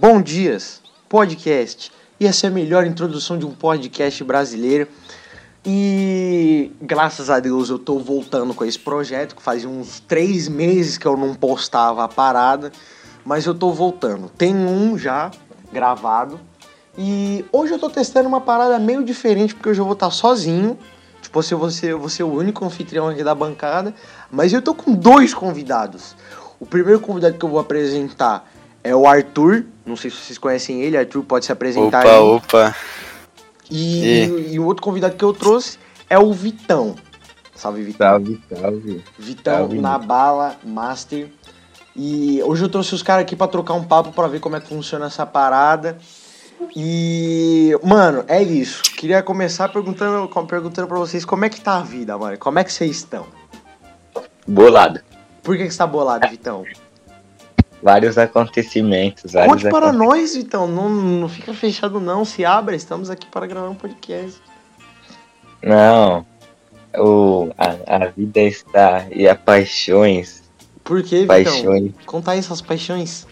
Bom dias, podcast. E essa é a melhor introdução de um podcast brasileiro. E graças a Deus eu tô voltando com esse projeto, que fazia uns três meses que eu não postava a parada, mas eu tô voltando. Tem um já gravado. E hoje eu tô testando uma parada meio diferente, porque hoje eu vou estar sozinho. Tipo, ser, eu vou ser o único anfitrião aqui da bancada. Mas eu tô com dois convidados. O primeiro convidado que eu vou apresentar é o Arthur. Não sei se vocês conhecem ele. Arthur pode se apresentar Opa, aí. opa. E, E? e o outro convidado que eu trouxe é o Vitão. Salve, Vitão. Salve, salve. Vitão salve. na bala, Master. E hoje eu trouxe os caras aqui pra trocar um papo pra ver como é que funciona essa parada. E, mano, é isso. Queria começar perguntando, perguntando pra vocês como é que tá a vida, mano. Como é que vocês estão? Bolado. Por que, que você tá bolado, Vitão? Vários acontecimentos. Vários Conte para nós, Vitão. Não, não fica fechado, não. Se abra, estamos aqui para gravar um podcast. Não. O, a, a vida está. E as paixões. Por que, Vitão? Paixões Conta aí suas paixões.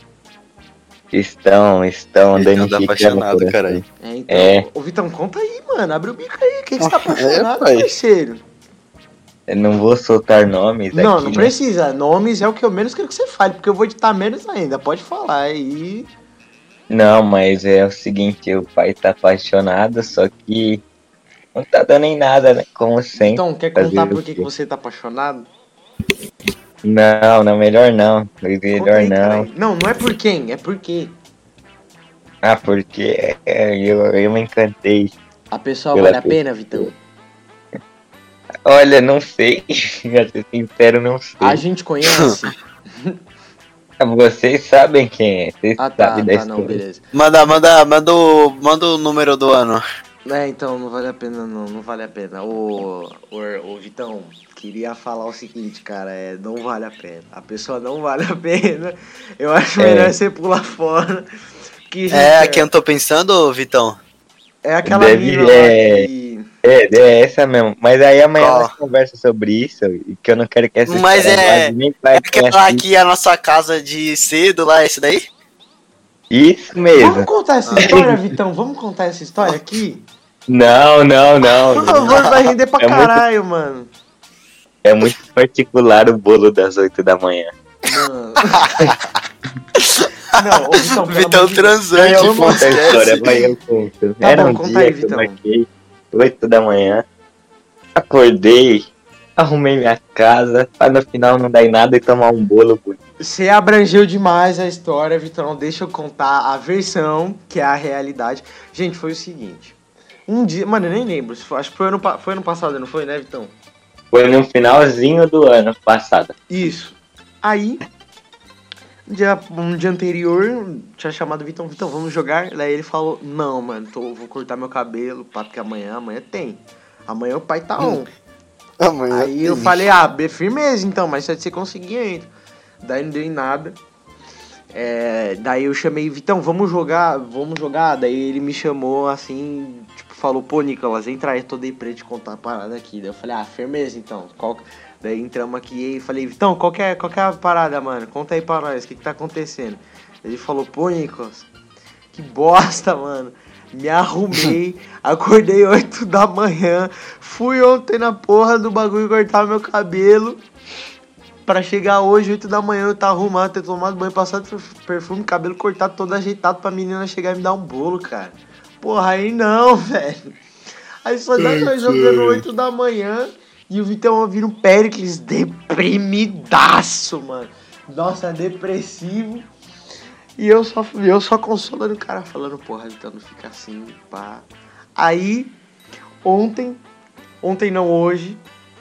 estão, estão Ele dando tá apaixonado, caralho. É, então. É. Ô, Vitão, conta aí, mano. Abre o bico aí. O que, que você tá apaixonado, É, pai. parceiro? Eu não vou soltar nomes Não, aqui, não né? precisa. Nomes é o que eu menos quero que você fale, porque eu vou editar menos ainda. Pode falar aí. Não, mas é o seguinte, o pai tá apaixonado, só que não tá dando em nada, né? Como sempre. Então, quer contar por que, você tá apaixonado? Não, não, melhor não. Melhor aí, não. Não, não é por quem, é por quê. Ah, porque é, eu, eu me encantei. A pessoa vale a pena, Vitão? Olha, não sei. Pra ser sincero, não sei. A gente conhece? Vocês sabem quem é. Vocês Ah, tá, sabem da tá, não, história. beleza. Manda, manda, manda o, manda o número do ano. É, então, não vale a pena, não, não vale a pena. Ô, ô, ô Vitão, queria falar o seguinte, cara, é, não vale a pena. A pessoa não vale a pena. Eu acho É. melhor você pular fora. Que, É, gente, quem eu tô pensando, Vitão? é aquela Deve- mina lá é. que... É, é essa mesmo. Mas aí amanhã Qual? nós conversa sobre isso. E que eu não quero que essa Mas história é- pra É aquela pra- aqui, a nossa casa de cedo lá, esse daí? Isso Vamos mesmo. contar essa história, Vitão? Vamos contar essa história aqui? Não, não, não. Por favor, vai render pra É muito- caralho, mano. É muito particular o bolo das 8 da manhã. Mano. Não, ô, Vitão, Vitão transante, Eu Eu conto a história, vai eu conto. Tá Era bom, um conta dia aí, que Vitão. eu marquei 8 da manhã. Acordei, arrumei minha casa, pra no final não dar em nada e tomar um bolo bonito. Você abrangeu demais a história, Vitão. Deixa eu contar a versão, que é a realidade. Gente, foi o seguinte. Um dia, mano, eu nem lembro. Acho que foi ano, foi ano passado, não foi, né, Vitão? Foi no finalzinho do ano passado. Isso. Aí, um dia, um dia anterior, tinha chamado o Vitão, Vitão, vamos jogar? Daí ele falou, não, mano, tô, vou cortar meu cabelo, pá, porque amanhã, amanhã tem. Amanhã o pai tá on. Amanhã Aí eu falei, ah, firmeza então, mas se você conseguir entra. Daí não deu em nada. É, daí eu chamei, Vitão, vamos jogar, vamos jogar. Daí ele me chamou assim, tipo, falou, pô, Nicolas, entra aí, tô dei pra te contar a parada aqui. Daí eu falei, ah, firmeza então. Qual... que-" Daí entramos aqui e falei, Vitão, qual que, é, qual que é a parada, mano? Conta aí pra nós, o que, que tá acontecendo? Ele falou, pô, Nicolas, que bosta, mano. Me arrumei, acordei 8 da manhã, fui ontem na porra do bagulho cortar meu cabelo. Pra chegar hoje, 8 da manhã, eu tá arrumado, ter tomado banho, passado perfume, cabelo cortado, todo ajeitado pra menina chegar e me dar um bolo, cara. Porra, aí não, velho. Aí só dá nós jogando 8 da manhã e o Vitão ouvindo um Pericles deprimidaço, mano. Nossa, depressivo. E eu só, eu só consolando o cara, falando, porra, Vitão, não fica assim, pá. Aí, ontem, ontem não hoje,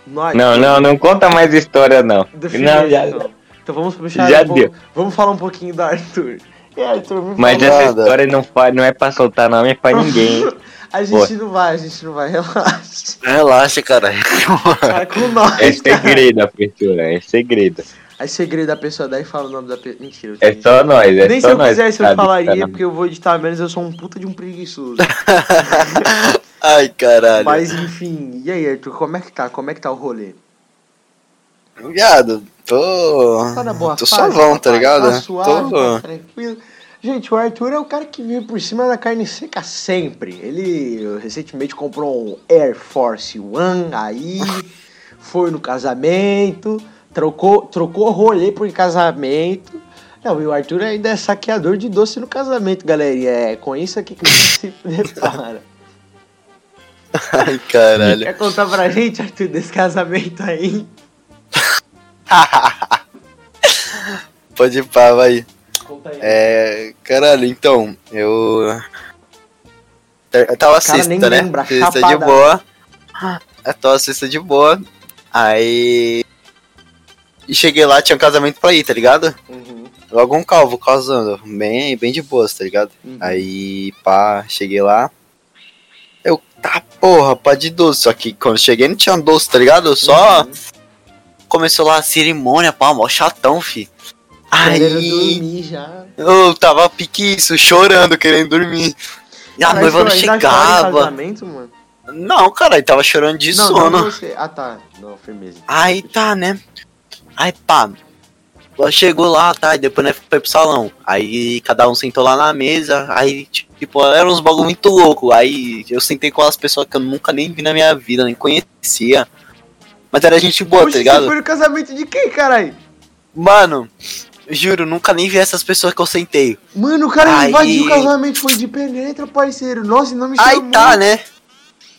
nós... Não, não, não conta mais história, não. Não, já, então. Então vamos puxar Já um pouco- deu. Vamos falar um pouquinho do Arthur. E Arthur, me mas essa nada. história não, não é pra soltar nome é pra ninguém. A gente não vai, a gente não vai, relaxa. Relaxa, cara. Cara, com nós, É cara. segredo, abertura, é segredo. Aí segredo da pessoa, daí fala o nome da pessoa. Mentira. É só nós, é Nem só se eu nós. quisesse eu falaria, tá porque eu vou editar menos, eu sou um puta de um preguiçoso. Ai, caralho. Mas enfim, e aí, Arthur, como é que tá? Como é que tá o rolê? Viado, tô. Tá na boa tô fase, suavão, tá papai? ligado? Tá suave, tô. tá tranquilo. Gente, o Arthur é o cara que vive por cima da carne seca sempre. Ele recentemente comprou um Air Force One, aí foi no casamento, trocou, trocou rolê por casamento. Não, e o Arthur ainda é saqueador de doce no casamento, galerinha. É com isso aqui que a gente se prepara. Ai, caralho. Quer contar pra gente, Arthur, desse casamento aí? Pode ir pá, vai. Conta aí. É. Caralho, então, eu. Eu tava cara sexta, né? lembra, Sexta de boa. Eu tava sexta de boa. Aí. E cheguei lá, tinha um casamento pra ir, tá ligado? Uhum, Logo um calvo casando. Bem, bem de boas, tá ligado? uhum. Aí, pá, cheguei lá. Eu, tá porra, pá de doce. Só que quando cheguei não tinha doce, tá ligado? Só Uhum. começou lá a cerimônia, pá, mó chatão, fi. Aí, dormir já. eu tava piquiço, chorando, querendo dormir. E a Mas, noiva pô, não chegava. Não, cara, ele tava chorando de não, sono. não você. Ah, tá. Não. Aí tá, né? Aí pá. Ela chegou lá, tá? E depois né, foi pro salão. Aí cada um sentou lá na mesa. Aí, tipo, eram uns bagulho muito louco. Aí eu sentei com as pessoas que eu nunca nem vi na minha vida, nem conhecia. Mas era gente boa, Oxe, tá ligado? Você foi no casamento de quem, caralho? Mano, juro, nunca nem vi essas pessoas que eu sentei. Mano, o cara Aí- invadiu o casamento, foi de penetra, parceiro. Nossa, e não me chamou. Aí tá, né?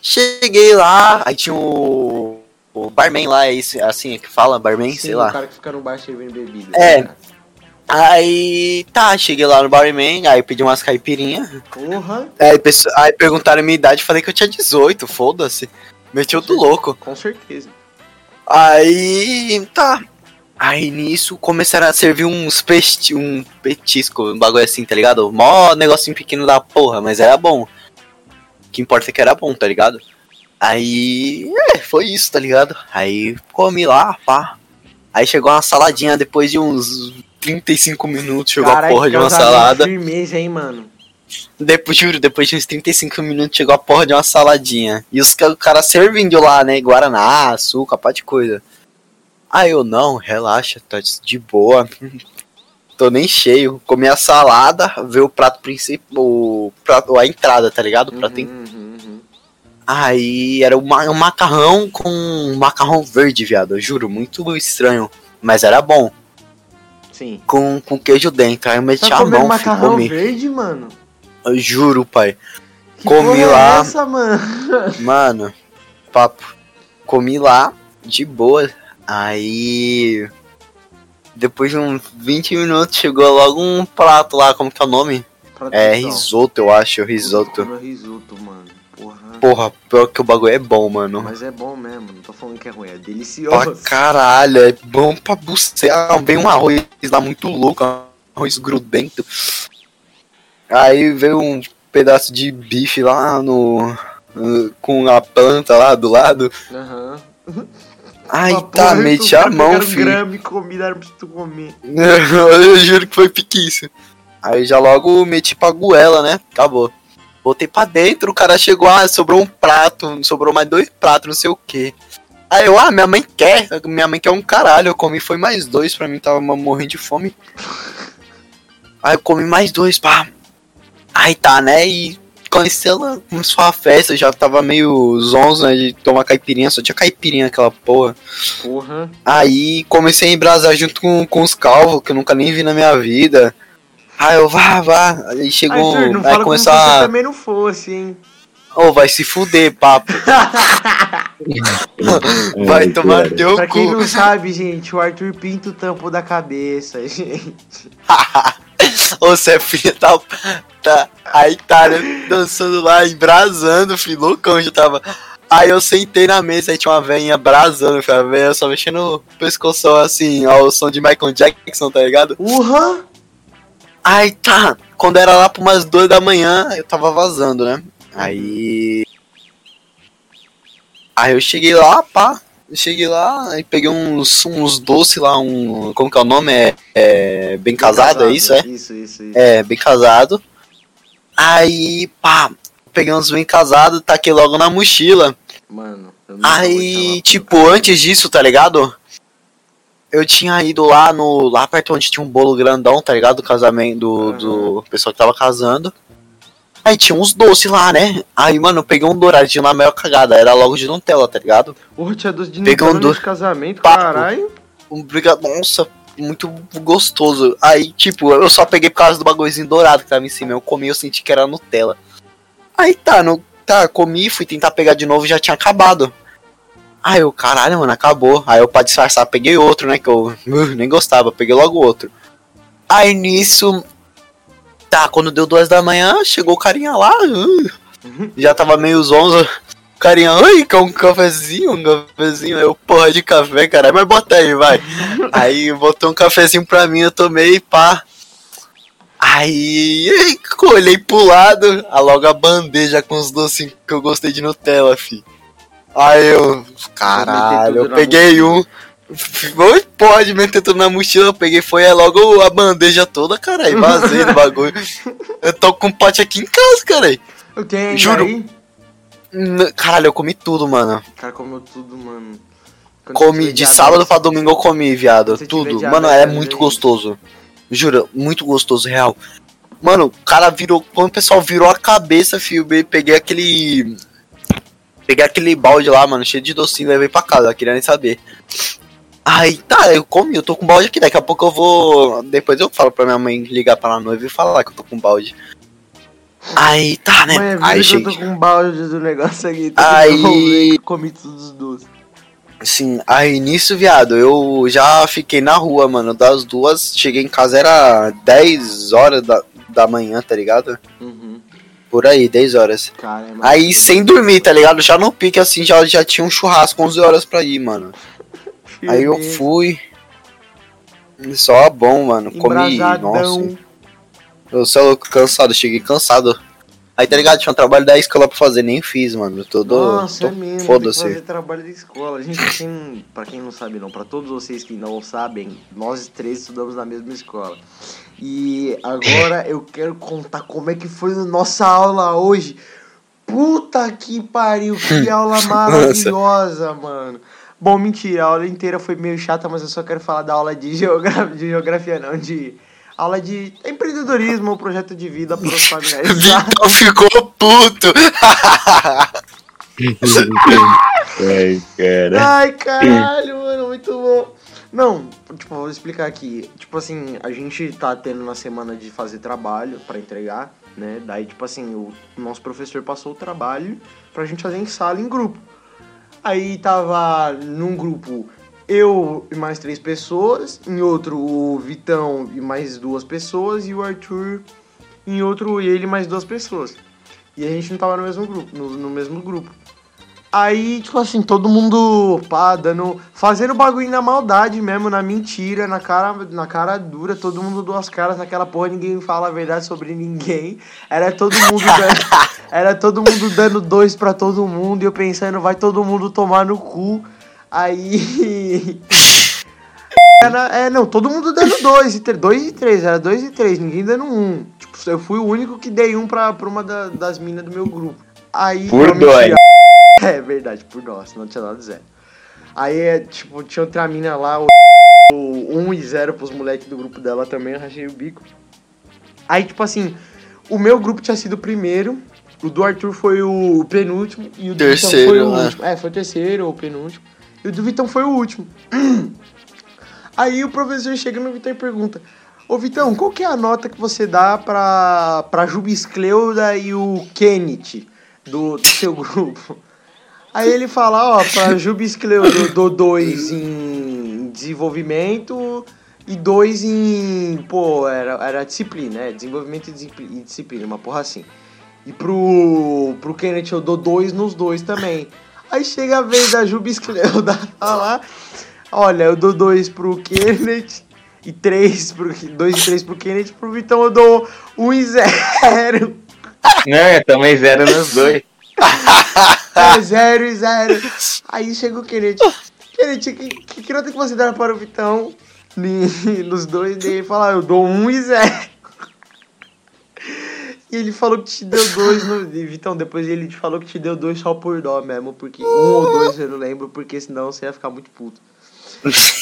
Cheguei lá, aí tinha o. O barman lá, é isso, assim é que fala, barman, Sim, sei o lá. cara que fica no bar servindo bebida. É. né? Aí tá, cheguei lá no barman, aí pedi umas caipirinhas. Porra, Aí, aí perguntaram a minha idade, falei que eu tinha 18, foda-se. Meti o do louco. com certeza. Aí tá. Aí nisso começaram a servir uns pesti um petisco, um bagulho assim, tá ligado? Mó negocinho pequeno da porra, mas era bom. O que importa é que era bom, tá ligado? Aí. É, foi isso, tá ligado? Aí comi lá, pá. Aí chegou uma saladinha depois de uns 35 minutos, chegou a porra de uma salada. Firmeza, hein, mano. Depois, juro, depois de uns 35 minutos chegou a porra de uma saladinha. E os ca- o cara servindo lá, né? Guaraná, açúcar, pá de coisa. Aí eu, não, relaxa, tá de boa. Tô nem cheio. Comi a salada, veio o prato principal, o prato, a entrada, tá ligado? O prato Uhum, in- uhum, uhum. Aí era um, ma- um macarrão com um macarrão verde, viado. Eu juro, muito estranho. Mas era bom. Sim. Com, com queijo dentro. Aí eu meti Tá a comendo mão, macarrão comer. verde, mano? Eu juro, pai. Que Comi é lá. essa, mano? Mano, papo. Comi lá, de boa. Aí. Depois de uns 20 minutos chegou logo um prato lá, como que é o nome? É risoto, eu acho, risoto. Risoto, mano. Porra. Porra, pior que o bagulho é bom, mano. Mas é bom mesmo, não tô falando que é ruim, é Pra delicioso. caralho, é bom pra bucear. Vem um arroz lá muito louco, arroz grudento. Aí veio um pedaço de bife lá no. no- com a planta lá do lado. Aham. Uma tá, meti a mão, filho. grama e comida pra tu comer. eu juro que foi piquice. Aí já logo meti pra goela, né? Acabou. Voltei pra dentro, o cara chegou, ah, sobrou um prato, sobrou mais dois pratos, não sei o que. Aí eu, ah, minha mãe quer, minha mãe quer um caralho, eu comi, foi mais dois pra mim, tava morrendo de fome. Aí eu comi mais dois, pá. Aí tá, né, e conheceu ela, começou a festa, já tava meio zonzo, né, de tomar caipirinha, só tinha caipirinha aquela porra. Porra. Aí comecei a embrasar junto com, com os calvos, que eu nunca nem vi na minha vida. Aí eu, vá, vá. Aí chegou. Arthur, não aí se começou a. também não fosse, hein? Ô, vai se fuder, papo. Vai Ai, tomar cara. teu pra quem cu. não sabe, gente, o Arthur pinta o tampo da cabeça, gente. Ô, você é filho da. Tá. Aí tá, né, dançando lá, embrasando, filho, loucão, já tava. Aí eu sentei na mesa, aí tinha uma velhinha brasando, a velha só mexendo o pescoço assim, ao som de Michael Jackson, tá ligado? Urra! Aí tá, quando era lá por umas duas da manhã, eu tava vazando, né? Aí. Aí eu cheguei lá, pá. Eu cheguei lá, aí peguei uns, uns doces lá, um. Como que é o nome? É, é bem casado, é isso, é? Isso, isso, isso. É, bem casado. Aí, pá, peguei uns bem casados, taquei logo na mochila. Mano, eu te Aí, tipo, antes disso, tá ligado? eu tinha ido lá no. lá perto onde tinha um bolo grandão, tá ligado? Do casamento do, do pessoal que tava casando. Aí tinha uns doces lá, né? Aí, mano, eu peguei um douradinho na maior cagada. Era logo de Nutella, tá ligado? Porra, tinha doce de Pegou Nutella um do- casamento, Papo. caralho. Um briga... Nossa, muito gostoso. Aí, tipo, eu só peguei por causa do bagulhozinho dourado que tava em cima. Eu comi, eu senti que era Nutella. Aí tá, no... tá, comi, fui tentar pegar de novo e já tinha acabado. Aí eu, caralho, mano, acabou. Aí eu, pra disfarçar, peguei outro, né? Que eu uh, nem gostava, peguei logo outro. Aí nisso. Tá, quando deu duas da manhã, chegou o carinha lá. uh, já tava meio zonzo. O carinha, oi, quer um cafezinho? Um cafezinho? Eu, porra de café, caralho, mas bota aí, vai. aí botou um cafezinho pra mim, eu tomei, pá. Aí, aí, olhei pro lado, a logo a bandeja com os docinhos que eu gostei de Nutella, fi. Aí eu, caralho, eu peguei um. Pode meter tudo na mochila, eu peguei, foi é logo a bandeja toda, caralho, vazei do bagulho. Eu tô com um pote aqui em casa, caralho. Eu tenho Juro. aí. Caralho, eu comi tudo, mano. O cara comeu tudo, mano. Quando Comi de sábado pra domingo eu comi, viado. Tudo. diabetes, Mano, é né, muito gente? gostoso. Juro, muito gostoso, real. Mano, o cara virou. Quando o pessoal virou a cabeça, filho, peguei aquele. Peguei aquele balde lá, mano, cheio de docinho, levei pra casa, queria nem saber. Aí, tá, eu comi, eu tô com balde aqui, daqui a pouco eu vou. Depois eu falo pra minha mãe ligar pra noiva e falar que eu tô com balde. Aí, tá, né? Mãe, Aí, que eu tô gente. com balde do negócio aqui. Aí- Comi todos os doces. Sim, aí nisso, viado, eu já fiquei na rua, mano, das duas, cheguei em casa, era 10 horas da, da manhã, tá ligado? Uhum. Por aí, 10 horas. Cara, mano. Aí sem dormir, tá ligado? Já no pique, assim, já, já tinha um churrasco 11 horas pra ir, mano. Aí eu fui. Só bom, mano, comi, nossa. Eu sou louco, cansado, cheguei cansado. Aí, tá ligado? Tinha um trabalho da escola pra fazer, nem fiz, mano. Todo. Nossa, tô- é mesmo. Foda-se. Tem fazer trabalho da escola. Gente, quem, pra quem não sabe não, pra todos vocês que não sabem, nós três estudamos na mesma escola. E agora eu quero contar como é que foi a nossa aula hoje. Puta que pariu, que aula maravilhosa, mano. Bom, mentira, a aula inteira foi meio chata, mas eu só quero falar da aula de, geogra... de geografia, não, de aula de empreendedorismo, projeto de vida para os familiares. Vitor ficou puto! Ai, cara. Ai, caralho, mano, muito bom. Não, tipo, vou explicar aqui. Tipo assim, a gente tá tendo na semana de fazer trabalho pra entregar, né? Daí, tipo assim, o nosso professor passou o trabalho pra gente fazer em sala, em grupo. Aí tava num grupo eu e mais três pessoas, em outro o Vitão e mais duas pessoas, e o Arthur em outro ele e mais duas pessoas. E a gente não tava no mesmo grupo, no, no mesmo grupo. Aí, tipo assim, todo mundo, pá, dando. Fazendo bagulho na maldade mesmo, na mentira, na cara, na cara dura, todo mundo duas caras naquela porra, ninguém fala a verdade sobre ninguém. Era todo mundo dando. era todo mundo dando dois pra todo mundo, e eu pensando, vai todo mundo tomar no cu. Aí. Era, é, não, todo mundo dando dois e três. Dois e três, era dois e três, ninguém dando um. Tipo, eu fui o único que dei um pra, pra uma da- das minas do meu grupo. Aí. Por não, mentira. Dois. É verdade, por nós, não tinha nada zero. Aí, é, tipo, tinha outra mina lá, o 1 e 0 pros moleques do grupo dela também, eu rachei o bico. Aí, tipo assim, o meu grupo tinha sido o primeiro, o do Arthur foi o penúltimo, e o do Vitão Terceiro, foi o né? último. É, foi o terceiro ou o penúltimo. E o do Vitão foi o último. Aí o professor chega no Vitão e pergunta: Ô Vitão, qual que é a nota que você dá pra, pra Jubiscleuda e o Kenneth do, do seu grupo? Aí ele fala, ó, pra Jubiscleuda eu dou dois em desenvolvimento e dois em. Pô, era, era disciplina, né? Desenvolvimento e discipli- disciplina, uma porra assim. E pro, pro Kenneth eu dou dois nos dois também. Aí chega a vez da Jubiscleuda falar, olha, eu dou dois pro Kenneth e três pro. Dois e três pro Kenneth, pro Vitão eu dou um e zero. Não, eu também zero nos dois. Zero e zero. Aí chega o Kenneth. Kenneth, que, que, que nota que você dá para o Vitão nos dois? Daí ele fala, "Ah, eu dou um e zero. E ele falou que te deu dois no. e, Vitão, depois ele te falou que te deu dois só por dó mesmo. Porque um ou dois eu não lembro, porque senão você ia ficar muito puto.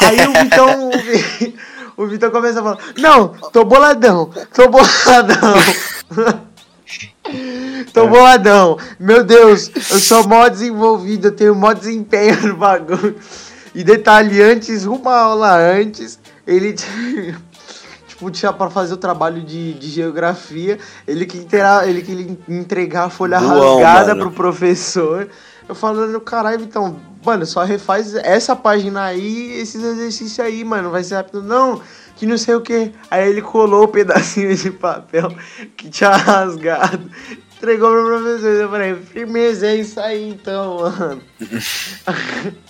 Aí o Vitão. o Vi- O Vitão começa a falar: Não, tô boladão, tô boladão. Tô boladão. Meu Deus, eu sou mó desenvolvido, eu tenho mó desempenho no bagulho. E detalhe, antes, uma aula antes, ele tinha, tipo, tinha pra fazer o trabalho de, de geografia, ele que, intera, ele que entregar a folha Doão, rasgada mano. pro professor. Eu falando, caralho, então, mano, só refaz essa página aí, esses exercícios aí, mano, vai ser rápido. Não, que não sei o que. Aí ele colou o pedacinho de papel que tinha rasgado, entregou pro professor. Eu falei, firmeza, é isso aí então, mano.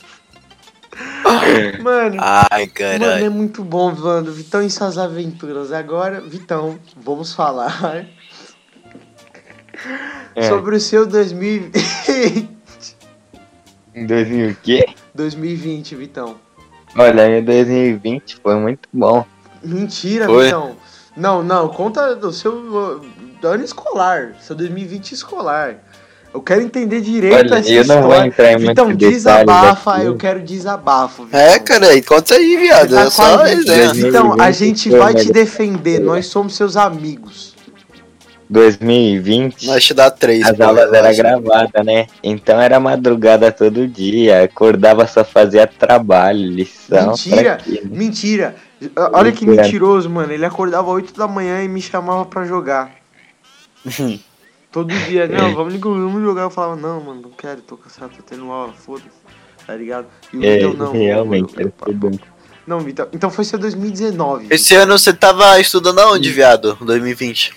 mano, Ai, Mano, é muito bom, mano. Vitão e suas aventuras. Agora, Vitão, vamos falar É. sobre o seu 2020. Em 2000 o quê? 2020, Vitão. Olha, em 2020 foi muito bom. Mentira, Foi? Vitão. Não, não, conta do seu ano escolar, seu 2020 escolar. Eu quero entender direito Olha, essa eu não vou história. entrar em detalhes desabafa, aqui. eu quero desabafo. Vitão. É, cara, aí, conta aí, viado. Tá É só resenha. Desenho. Vitão, a 2020 gente vai te defender, nós somos seus amigos. 2020 Nós te dá três. as pô, aulas eram gravadas, né? Então era madrugada todo dia. Acordava só fazia trabalho, lição. Mentira. né? Mentira. Olha que mentiroso, mano. Ele acordava 8 da manhã e me chamava pra jogar. Todo dia, não, vamos, vamos jogar. Eu falava, não, mano, não quero, tô cansado, tô tendo aula, foda-se. Tá ligado? E o É, não. realmente, eu- eu-. Não, Vitão. Então foi seu 2019. Esse ano você tava estudando aonde, viado? 2020?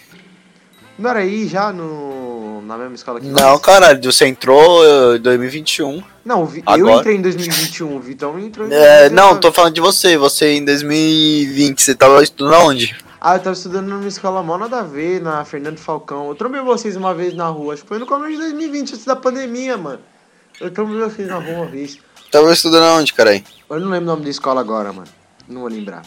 Não era aí já no. Na mesma escola que Não, nós? caralho, você entrou em 2021. Não, eu Agora? entrei em 2021, o Vitão entrou em É, 2019. não, tô falando de você. Você em 2020, você tava estudando aonde? Ah, eu tava estudando numa escola mó nada a ver, na Fernando Falcão. Eu trombei vocês uma vez na rua, acho que foi no começo de 2020, antes da pandemia, mano. Eu trombei vocês na rua uma vez. Tava estudando aonde, caralho? Eu não lembro o nome da escola agora, mano. Não vou lembrar.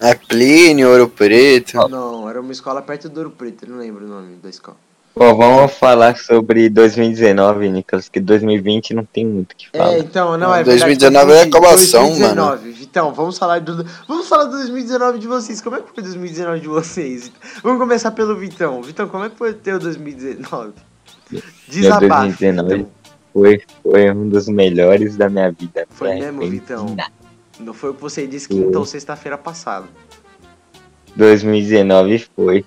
É Plínio, Ouro Preto. Não, era uma escola perto do Ouro Preto, eu não lembro o nome da escola. Bom, vamos falar sobre 2019, Nicolas, que 2020 não tem muito o que falar. É, então, não, é 2019 verdade. é acabação, 2019. Vitão, vamos falar do. Vamos falar do 2019 de vocês. Como é que foi 2019 de vocês? Vamos começar pelo Vitão. Vitão, como é que foi o teu 2019? Desabafe, 2019. Vitão. Foi, foi um dos melhores da minha vida. Foi mesmo, Vitão? Não foi o que você disse quinta ou sexta-feira passada. 2019 foi.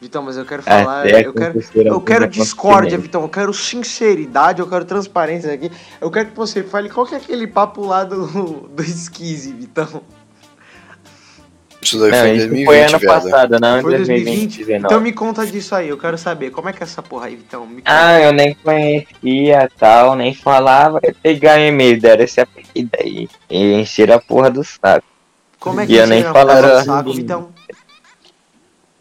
Vitão, mas eu quero falar. Até eu quero, eu quero discórdia, acontecimentos. Vitão. Eu quero sinceridade, eu quero transparência aqui. Eu quero que você fale qual que é aquele papo lá do, do esquise, Vitão. Isso daí Não, foi em isso 2020, foi ano viado. passado, não Foi 2020? 2020. Então me conta disso aí, eu quero saber. Como é que é essa porra aí, Vitão? Ah, eu nem conhecia tal, nem falava. Eu pegar e-mail, deram esse apelido aí. E encheram a porra do saco. Como é e que eu nem do saco. Vitão?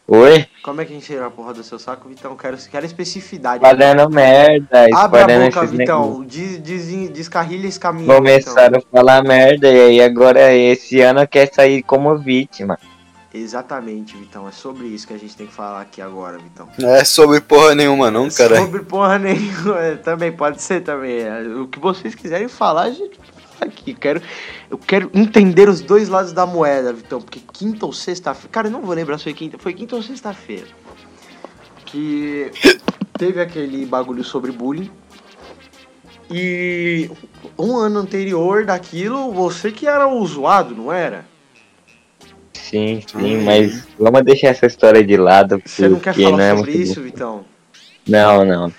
Oi? Como é que encheram a porra do seu saco, Vitão? Quero, quero especificidade. Falando merda, Abre a boca. Vitão. Des, des, descarrilha esse caminho. Vitão. Começaram a falar merda e aí agora esse ano quer sair como vítima. Exatamente, Vitão. É sobre isso que a gente tem que falar aqui agora, Vitão. Não é sobre porra nenhuma, não, cara. Sobre porra nenhuma. é, Também pode ser também. é, O que vocês quiserem falar, a gente aqui. Quero, eu quero entender os dois lados da moeda, Vitão. Porque quinta ou sexta-feira. Cara, eu não vou lembrar se foi quinta. Foi quinta ou sexta-feira. Que teve aquele bagulho sobre bullying. E um ano anterior daquilo, você que era o zoado, não era? Sim, sim, Hum. mas vamos deixar essa história de lado, Você não quer falar não é sobre isso, bom. Vitão? Não, não.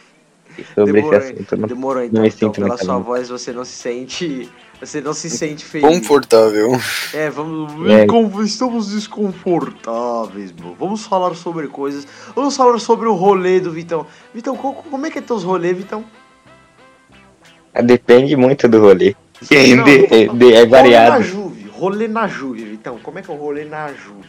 Sobre Demorou, esse assunto, não. Demorou então, me então sinto pela muito sua voz você não se sente. Você não se sente feliz. Confortável. É, vamos. É. Estamos desconfortáveis, bro. Vamos falar sobre coisas. Vamos falar sobre o rolê do Vitão. Vitão, como é que é teus rolês, Vitão? Depende muito do rolê. Não, De- de- de- é Rolê na variado. Juve. Rolê na Juve, Vitão. Como é que é o rolê na Juve?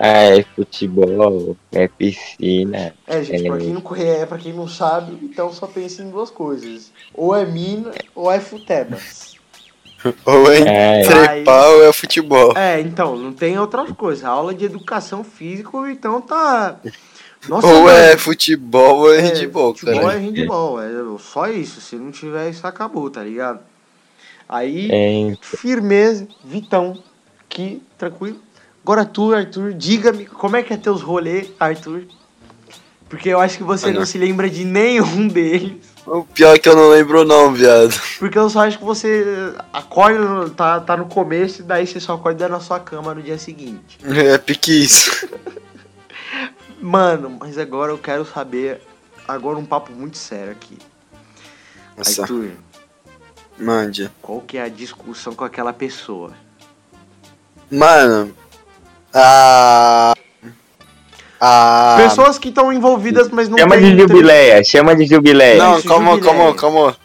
Ah, é futebol, é piscina. É, gente, É. pra quem não conhece, pra quem não sabe, então só pensa em duas coisas. Ou é mina, ou é futebas. Ou é É, trepar ou é futebol. É, então, não tem outra coisa. A aula de educação física, o Vitão tá. Nossa, Ou é futebol ou é handball, futebol cara. é handball, é só isso. Se não tiver isso, acabou, tá ligado? Aí, É, firmeza, Vitão, que tranquilo. Agora tu, Arthur, diga-me como é que é teus rolês, Arthur. Porque eu acho que você Olha. não se lembra de nenhum deles. O pior é que eu não lembro não, viado. Porque eu só acho que você acorda, tá, tá no começo, e daí você só acorda na sua cama no dia seguinte. É pique isso. Mano, mas agora eu quero saber. Agora um papo muito sério aqui. Nossa, Arthur, mande. qual que é a discussão com aquela pessoa? Mano, a... A... Pessoas que estão envolvidas, mas não chama tem de jubileia, chama de jubileia. Não, Isso, calma, jubileia. calma, calma.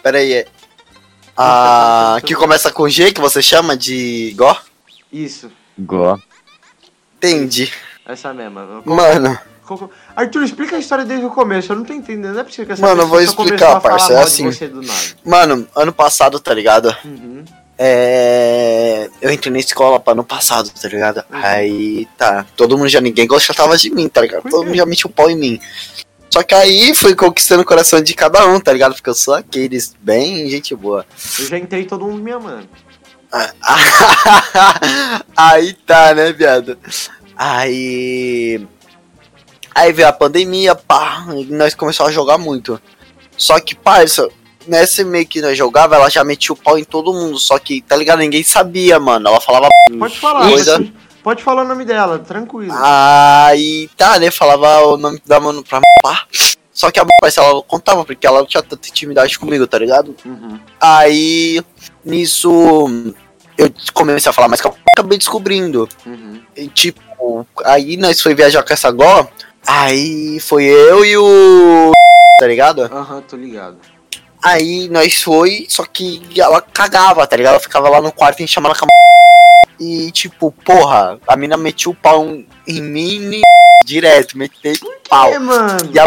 Pera aí. A... Que começa com G, que você chama de Gó? Isso, Gó. Entendi. essa mesma. Mano, Arthur, explica a história desde o começo. Eu não tô entendendo. Não é possível que essa Mano, eu vou explicar, parça, é assim. você do nada. mano, ano passado, tá ligado? Uhum. É... Eu entrei na escola, pá, ano passado, tá ligado? Uhum. Aí, tá, todo mundo já, ninguém gostava de mim, tá ligado? Todo mundo já metia o pau em mim. Só que aí fui conquistando o coração de cada um, tá ligado? Porque eu sou aqueles bem gente boa. Eu já entrei todo mundo me amando. aí tá, né, viado? Aí. Aí veio a pandemia, pá, e nós começamos a jogar muito. Só que, parça, nesse meio que nós jogava, ela já metia o pau em todo mundo. Só que, tá ligado? Ninguém sabia, mano. Ela falava. Pode falar. Coisa- Pode, falar o nome dela, tranquilo. Aí, tá, né? Falava o nome da mano pra pá. Só que a parça, ela contava, porque ela não tinha tanta intimidade comigo, tá ligado? Uhum. Aí, nisso, eu comecei a falar eu acabei descobrindo. Uhum. E, tipo, aí nós foi viajar com essa gó, aí foi eu e o. Tá ligado? Aham, tô ligado. Aí nós foi, só que ela cagava, tá ligado? Ela ficava lá no quarto e chamava com a E tipo, porra, a mina metia o pau em mim direto, metei pau. É, mano. E a-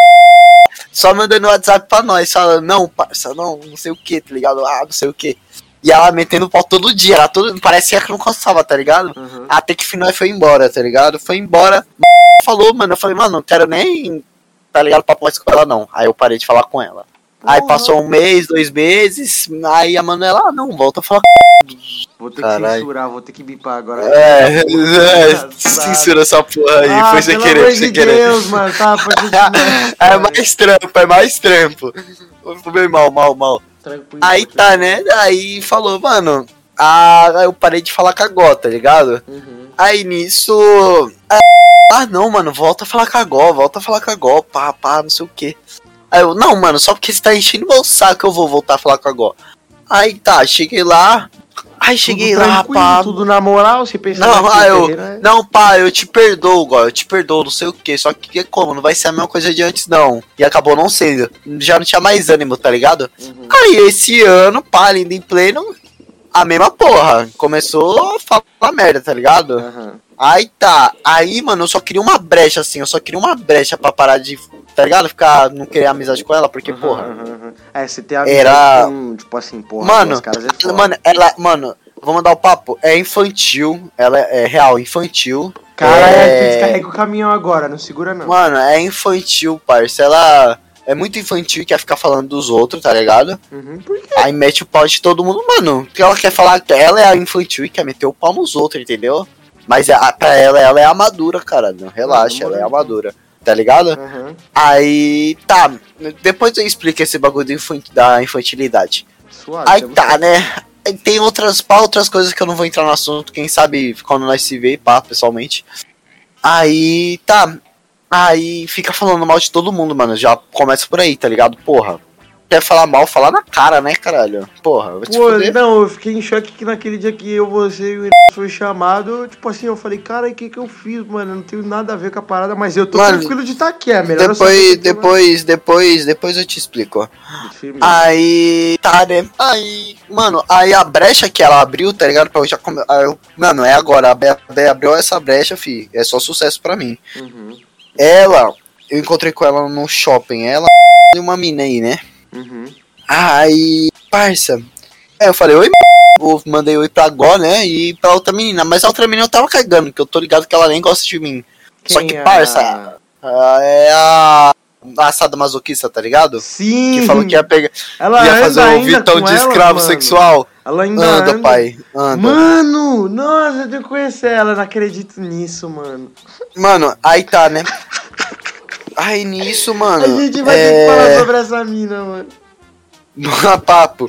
Só mandando WhatsApp pra nós, falando, não, parça, não, não sei o que, tá ligado? Ah, não sei o que. E ela metendo pau todo dia, ela todo, parecia que não cansava, tá ligado? Uhum. Até que final foi embora, tá ligado? Foi embora. Falou, mano. Eu falei, mano, não quero nem. Tá ligado? Papo mais com ela, não. Aí eu parei de falar com ela. Aí passou um mês, dois meses. Aí a Manuela, ah, não, volta a falar Vou ter que Caralho. censurar, vou ter que bipar agora. É, é, censura essa porra aí. ah, foi sem querer, foi sem de querer. Deus, mano, tá? É mais trampo, é mais trampo. Foi bem mal, mal, mal. Tranquilo. Aí tá, né? Aí falou, mano. Ah, eu parei de falar com a Gó, tá ligado? Uhum. Aí nisso. Ah, não, mano, volta a falar com a Gó, volta a falar com a Gó, pá, pá, não sei o que. Aí eu, não, mano, só porque você tá enchendo meu saco eu vou voltar a falar com a Gó. Aí tá, cheguei lá. Aí cheguei tudo lá, pá. Tudo na moral, você pensa Não, que ah, eu- terreno é- Não, pá, eu te perdoo, Gó, eu te perdoo, não sei o que. Só que como? Não vai ser a mesma coisa de antes, não. E acabou não sendo. Já não tinha mais ânimo, tá ligado? Uhum. Aí esse ano, pá, lindo em pleno, a mesma porra. Começou a falar merda, tá ligado? Aham. Aí tá. Aí, mano, eu só queria uma brecha, assim. Eu só queria uma brecha pra parar de. Tá ligado? Ficar. Não querer amizade com ela, porque, Aham, porra. aham. É, você tem a Era- com, tipo assim, porra, Mano, caras é. Mano, ela. Mano, vou mandar o papo. É infantil. Ela é real, infantil. Cara, é... é... descarrega o caminhão agora, não segura não. Mano, é infantil, parça. Ela. É muito infantil e quer ficar falando dos outros, tá ligado? Uhum. Por quê? Aí mete o pau de todo mundo, mano. Que ela quer falar que ela é a infantil e quer meter o pau nos outros, entendeu? Mas a, pra ela, ela é a madura, cara. Não relaxa, ela é a madura. Tá ligado? Aham. Aí, tá. Depois eu explico esse bagulho da infantilidade. Suave. Aí tamo tá, né? Tem outras, pá, outras coisas que eu não vou entrar no assunto. Quem sabe quando nós se vê, pá, pessoalmente. Aí, tá. Aí fica falando mal de todo mundo, mano. Já começa por aí, tá ligado? Porra. Quer falar mal, falar na cara, né, caralho? Porra, vou te Pô, fuder. não, eu fiquei em choque que naquele dia que eu, você e o foi chamado, tipo assim, eu falei, cara, o que que eu fiz, mano? Eu não tenho nada a ver com a parada, mas eu tô Mano, tranquilo de estar aqui, é melhor Depois, eu depois, depois, depois eu te explico. Aí, tá, né? Aí, mano, aí a brecha que ela abriu, tá ligado? Pra eu já come... eu- Mano, é agora. A Bé a Bé abriu essa brecha, fi. É só sucesso pra mim. Uhum, Ela, eu encontrei com ela no shopping. Ela e uma mina aí, né? Uhum. Aí, parça. Aí eu falei, oi, eu mandei oi pra Gó, né? E pra outra menina. Mas a outra menina eu tava cagando, que eu tô ligado que ela nem gosta de mim. Só Quem que, é parça, é a. assado masoquista, tá ligado? Sim. Que falou que ia pegar. ela ia fazer o Vitão de escravo sexual. Ela ainda Anda, anda. pai. Anda. Mano, nossa, eu tenho que conhecer ela, não acredito nisso, mano. Mano, aí tá, né? Aí nisso, mano. A gente vai é... ter que falar sobre essa mina, mano. No papo.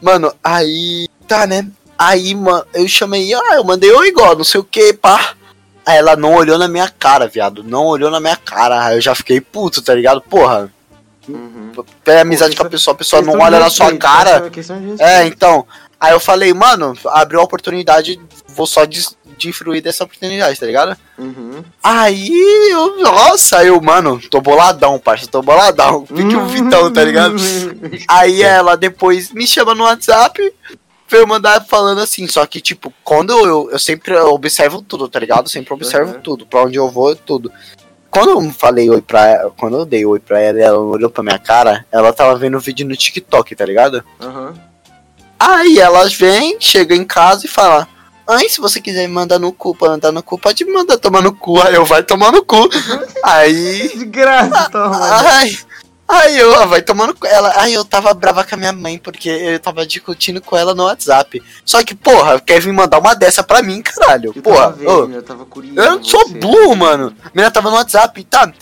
Mano, aí. Tá, né? Aí, mano, eu chamei, ah, eu mandei oi igual, não sei o que, pá. Aí ela não olhou na minha cara, viado. Não olhou na minha cara. Aí eu já fiquei puto, tá ligado? Porra, Uhum. é amizade com a pessoa, a pessoa não olha na sua cara. É, então. Aí eu falei, mano, abriu a oportunidade, vou só des- de fruir dessa oportunidade, tá ligado? Uhum. Aí eu, nossa, eu, mano, tô boladão, parça, tô boladão. Fique o Vitão, tá ligado? Aí ela depois me chama no WhatsApp, veio mandar falando assim, só que, tipo, quando eu, eu sempre observo tudo, tá ligado? Sempre observo Uhum. tudo, pra onde eu vou, tudo. Quando eu falei oi pra ela, quando eu dei oi pra ela e ela olhou pra minha cara, ela tava vendo o vídeo no TikTok, tá ligado? Aham. Aí elas vêm, chega em casa e fala. Ai, se você quiser me mandar no cu, pra mandar no cu, pode me mandar tomar no cu. Aí eu vai tomar no cu. Aí. De graça, toma. Ai. Aí eu, ah, vai tomando com ela. Aí eu tava brava com a minha mãe, porque eu tava discutindo com ela no WhatsApp. Só que, porra, quer vir mandar uma dessa pra mim, caralho. Eu Porra, tava vendo, eu tava curioso. eu não sou burro, mano. A menina tava no WhatsApp, tá?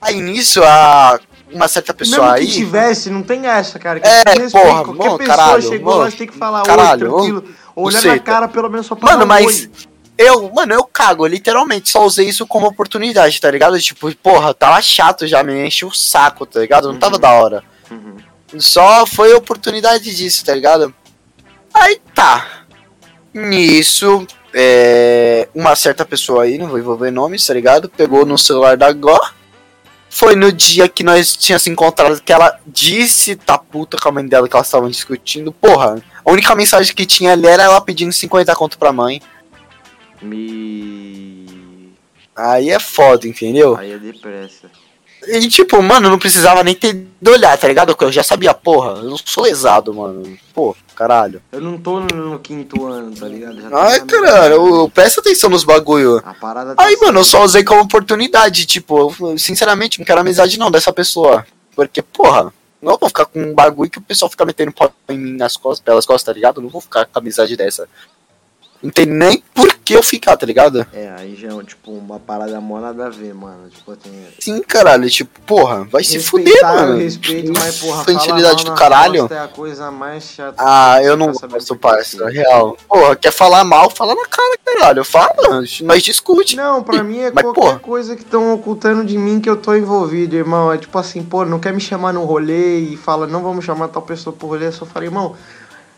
Aí nisso, a, uma certa pessoa Mesmo aí. que tivesse, não tem essa, cara. Que É, respeito. porra, Qualquer bom, pessoa caralho, chegou você tem que falar caralho, oi, tranquilo. Olhar na cara, pelo menos só pra Mano, mas oi. eu, mano, eu cago, literalmente, só usei isso como oportunidade, tá ligado? Tipo, porra, tava chato já, me enche o saco, tá ligado? Não tava Uhum. da hora. Uhum. Só foi oportunidade disso, tá ligado? Aí tá. Nisso, é, uma certa pessoa aí, não vou envolver nomes, tá ligado? Pegou no celular da Gó. Foi no dia que nós tínhamos se encontrado que ela disse, tá puta com a mãe dela que elas estavam discutindo. Porra, a única mensagem que tinha ali era ela pedindo 50 conto pra mãe. Me. Aí é foda, entendeu? Aí é depressa. E tipo, mano, não precisava nem ter de olhar, tá ligado? Eu já sabia, porra, eu não sou lesado, mano. Pô, caralho. Eu não tô no, quinto ano, tá ligado? Já Ai, caralho, eu- presta atenção nos bagulho. A parada tá Aí, mano, eu só usei como oportunidade, tipo, eu, sinceramente, não quero amizade não dessa pessoa. Porque, porra, não vou ficar com um bagulho que o pessoal fica metendo pau em mim nas costas, pelas costas, tá ligado? Não vou ficar com amizade dessa. Não tem nem por que eu ficar, tá ligado? É, aí já é tipo uma parada mó nada a ver, mano. Tipo, tem. Sim, caralho, tipo, porra, vai se fuder, Respeitar, mano. respeito, mas porra, Infantilidade do caralho. É a coisa mais chata. Ah, eu não gosto, o que parça, acontecer. real. Porra, quer falar mal, fala na cara, caralho. Fala, nós discute. Não, pra mim é Mas, qualquer porra. coisa que estão ocultando de mim que eu tô envolvido, irmão. É tipo assim, pô, não quer me chamar no rolê e fala, não vamos chamar tal pessoa pro rolê. Eu só falei, irmão,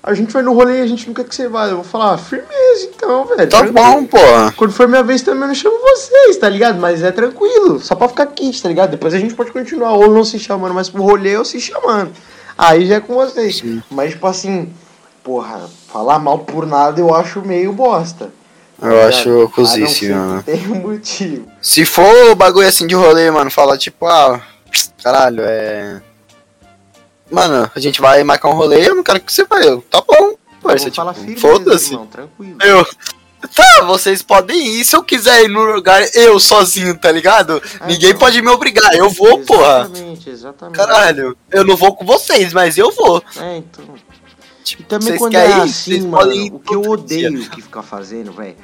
a gente vai no rolê e a gente não quer que você vá. Eu vou falar, ah, firmeza então, velho. Tá bom, porra. Quando for minha vez também eu não chamo vocês, tá ligado? Mas é tranquilo, só pra ficar aqui, tá ligado? Depois a gente pode continuar, ou não se chamando, mas pro rolê ou se chamando. Aí já é com vocês. Sim. Mas, tipo assim, porra, falar mal por nada eu acho meio bosta. tá Eu ligado? acho ser mano. Tem um motivo. Se for bagulho assim de rolê, mano, fala tipo, ah, caralho, é. Mano, a gente vai marcar um rolê, eu não quero que você vá. Eu, tá bom, parça, tipo, foda-se. tranquilo. Eu. Tá, vocês podem ir. Se eu quiser ir no lugar eu sozinho, tá ligado? É, Ninguém então. pode me obrigar. Eu vou, porra. Exatamente, exatamente. Caralho, eu não vou com vocês, mas eu vou. É, então. Tipo, E também quando é ir, assim, mano, o que eu todo dia. odeio que ficar fazendo, velho.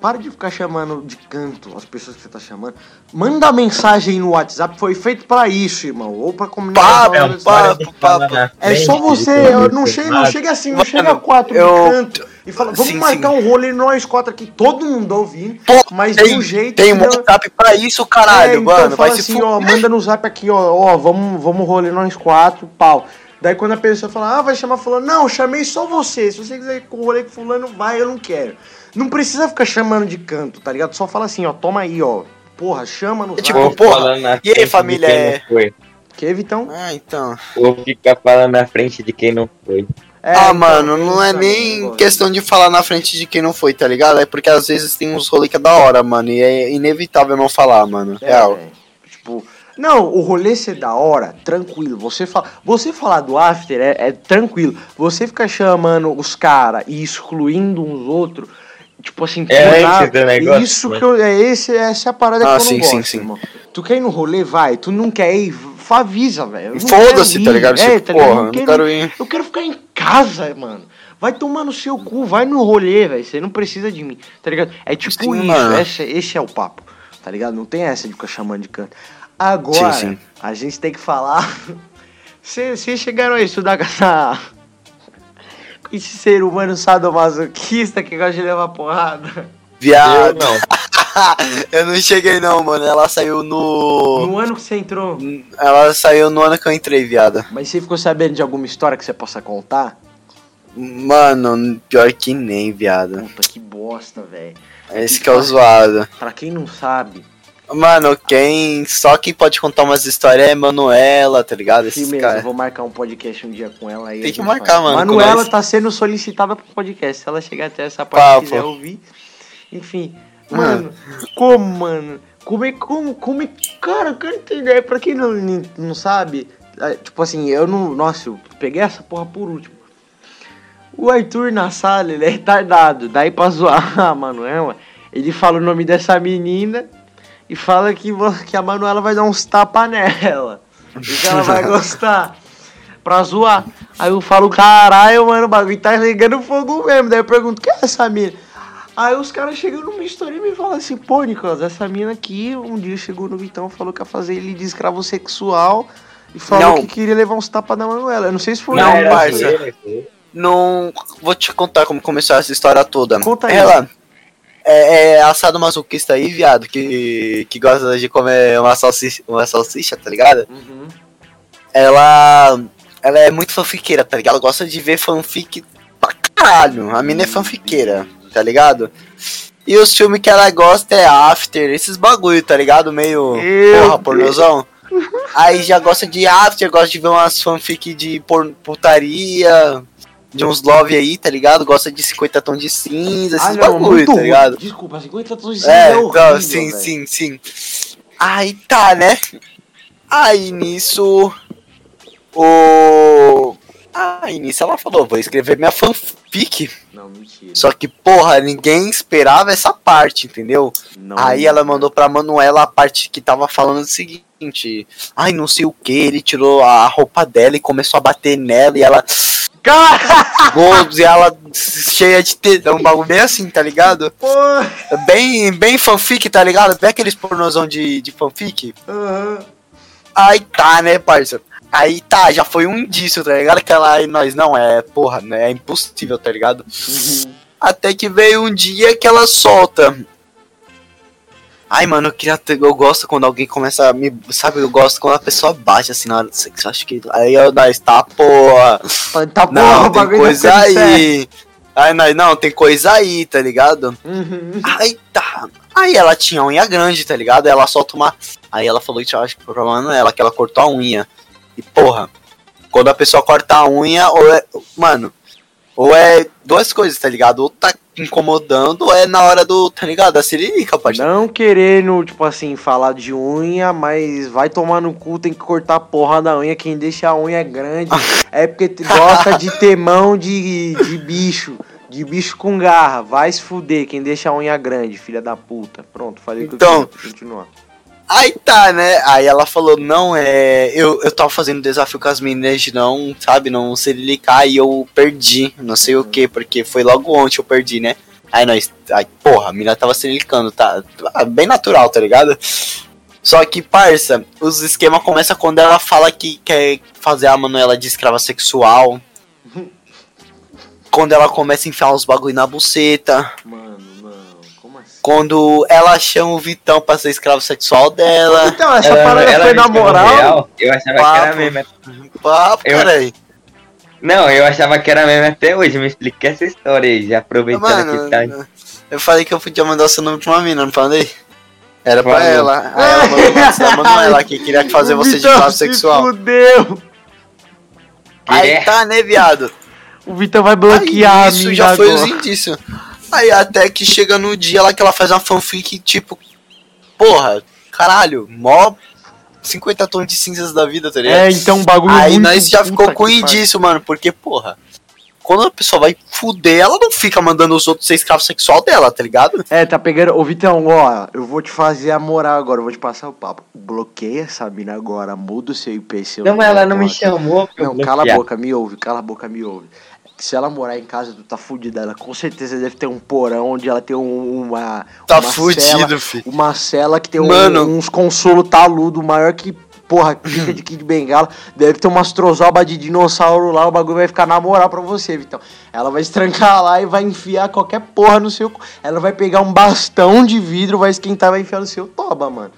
Para de ficar chamando de canto as pessoas que você tá chamando. Manda mensagem no WhatsApp, foi feito pra isso, irmão. Ou pra comunicar. Papo, É, um papo, papo. É só você, eu não chega, não chega assim, não chega quatro eu- no canto e fala, vamos Sim, marcar sim. um rolê nós quatro aqui, todo mundo ouvindo, Pô, mas tem, do jeito tem um WhatsApp pra isso, caralho, é, então mano. fala Vai se assim, fuder. ó, manda no zap aqui, ó, ó, vamos, vamos rolê nós quatro, pau. Daí quando a pessoa fala, ah, vai chamar fulano, não, chamei só você, se você quiser ir com o rolê com fulano, vai, eu não quero. Não precisa ficar chamando de canto, tá ligado? Só fala assim, ó, toma aí, ó, porra, chama no É tipo, Vou porra, e aí, família, é-. Que, Vitão? Ah, então. Vou ficar falando na frente de quem não foi. É, ah, então, mano, não é também, nem questão de falar na frente de quem não foi, tá ligado? É porque às vezes tem uns rolê que é da hora, mano. E é inevitável não falar, mano. É, Real. velho. Tipo, não, o rolê ser da hora, tranquilo. Você, fala, você falar do after é, é tranquilo. Você ficar chamando os caras e excluindo uns outros, tipo assim, É esse negócio, Isso né? que eu, é esse, essa é a parada Ah, que eu sim, não sim, gosto, sim. irmão. Tu quer ir no rolê, vai. Tu não quer ir, avisa, velho. Foda-se, tá ir. ligado? É, tá ligado? porra, Eu não quero- quero ir. Eu quero ficar em casa, mano. Vai tomar no seu cu, vai no rolê, velho. Você não precisa de mim, tá ligado? É tipo Sim, isso, mano. esse, esse é o papo, tá ligado? Não tem essa de ficar chamando de canto. Agora, Sim, sim. a gente tem que falar. Vocês chegaram a estudar com essa. Esse ser humano sadomasoquista que gosta de levar porrada. Eu Viado. não. eu não cheguei não, mano. Ela saiu no. No ano que você entrou. Ela saiu no ano que eu entrei, viada. Mas você ficou sabendo de alguma história que você possa contar? Mano, pior que nem, viado. Puta, que bosta, velho. Esse que é o zoado. Pra quem não sabe, Mano, quem. Só quem pode contar umas histórias é Manuela, tá ligado? Esses firmeza, eu caras. vou marcar um podcast um dia com ela aí. Tem que marcar, fala. mano, Manuela tá sendo solicitada pro podcast. Se ela chegar até essa parte e quiser ouvir. Enfim. Mano, como, mano? Como é como, como é. Cara, eu quero entender. Pra quem não, não, sabe, é, tipo assim, eu não. Nossa, eu peguei essa porra por último. O Arthur na sala, ele é retardado. Daí pra zoar a Manuela, ele fala o nome dessa menina e fala que, que a Manuela vai dar uns tapa nela. E que ela vai gostar. Pra zoar. Aí eu falo, caralho, mano, o bagulho tá ligando fogo mesmo. Daí eu pergunto, quem é essa mina? Aí os caras chegam numa história e me falam assim, pô, Nicolas, essa mina aqui um dia chegou no Vitão falou que ia fazer ele de escravo sexual e falou Não. que queria levar uns tapas da Manuela. Eu não sei se foi Não, parça. zoeira, Não. Vou te contar como começou essa história toda. Conta aí. Ela. É, é assado masoquista aí, viado, que, que gosta de comer uma salsicha, uma salsicha, tá ligado? Uhum. Ela. Ela é muito fanfiqueira, tá ligado? Ela gosta de ver fanfic pra caralho. A mina é fanfiqueira, tá ligado? E os filmes que ela gosta é After, esses bagulho, tá ligado? Meio. Meu porra, pornozão. Aí já gosta de After, gosta de ver umas fanfic de por- putaria, de uns love aí, tá ligado? Gosta de 50 tons de cinza, esses bagulho, Ah, muito tá ruim. ligado? Desculpa, 50 tons de cinza É, é então, horrível, sim, velho. sim, sim. Aí tá, né? Aí nisso. O. Aí nisso ela falou: vou escrever minha fanfic. Não, mentira. Só que, porra, ninguém esperava essa parte, entendeu? Não. Aí ela mandou pra Manuela a parte que tava falando o seguinte: ai, não sei o que, ele tirou a roupa dela e começou a bater nela e ela. Gols, e ela cheia de tesão, um bagulho bem assim, tá ligado? porra. Bem, bem fanfic, tá ligado? Bem aqueles pornozão de, de fanfic. Aham. Aí tá, né, parça? Aí tá, já foi um indício, tá ligado? Que ela e nós, não, é, porra, né? É impossível, tá ligado? Uhum. Até que veio um dia que ela solta. Ai, mano, eu queria ter, eu gosto quando alguém começa a me. Sabe, eu gosto quando a pessoa bate assim na hora do sexo. Acho que. Aí eu nós, tá, porra. Tá bom, Não, o tem tá coisa aí. Aí nós, não, tem coisa aí, tá ligado? Uhum. Aí tá. Aí ela tinha unha grande, tá ligado? Ela solta uma. Aí ela falou que acho que o problema não é ela, que ela cortou a unha. E porra, quando a pessoa corta a unha, ou é. Mano, ou é duas coisas, tá ligado? Ou tá incomodando, ou é na hora do, tá ligado? Da siririca, parceiro. Não querendo, tipo assim, falar de unha, mas vai tomar no cu, tem que cortar a porra da unha. Quem deixa a unha grande é porque gosta de ter mão de, de bicho. De bicho com garra. Vai se fuder quem deixa a unha grande, filha da puta. Pronto, falei o que Então. eu queria. Continua. Aí tá, né? Aí ela falou, não, é. Eu, eu tava fazendo desafio com as meninas de não, sabe, não sirilicar e eu perdi. Não sei o que, porque foi logo ontem eu perdi, né? Aí nós. Aí, porra, a menina tava sirilicando, tá? Bem natural, tá ligado? Só que, parça, os esquemas começam quando ela fala que quer fazer a Manuela de escrava sexual. Quando ela começa a enfiar os bagulho na buceta. Mano? Quando ela chama o Vitão pra ser escravo sexual dela. Então, essa Ela- parada ela foi me na moral. real, eu achava que Papo. era mesmo. Papo, Eu- peraí. Não, eu achava que era mesmo até hoje. Me explica essa história aí, já aproveitando Mano, que tá. eu falei que eu podia mandar seu nome pra uma mina, não falei? Era pra Falou. ela. Aí ela mandou pra Manuela que queria fazer O você de escravo se sexual. Fudeu. Aí É. tá, né, viado? O Vitão vai bloquear Aí a isso já foi agora. os indícios. Aí até que chega no dia lá que ela faz uma fanfic, tipo, porra, caralho, mó 50 tons de cinzas da vida, tá ligado? É, então um bagulho Aí muito nós já ficou com indício, mano, porque, porra, quando a pessoa vai fuder, ela não fica mandando os outros ser escravo sexual dela, tá ligado? É, tá pegando. Ô Vitão, ó, eu vou te fazer a moral agora, eu vou te passar o papo. Bloqueia essa mina agora, muda o seu IP, seu. Não, mas ela não me chamou Não, cala a boca, me ouve, cala a boca, me ouve. Se ela morar em casa, tu tá fudida. Ela com certeza deve ter um porão onde ela tem um- uma. Tá uma fudido, cela- filho. Uma cela que tem um- Mano. uns consolo taludo maior que. Porra, pica de Kid Bengala. Deve ter umas trozoba de dinossauro lá. O bagulho vai ficar na moral pra você, Vitão. Ela vai se trancar lá e vai enfiar qualquer porra no seu. Ela vai pegar um bastão de vidro, vai esquentar e vai enfiar no seu toba, mano.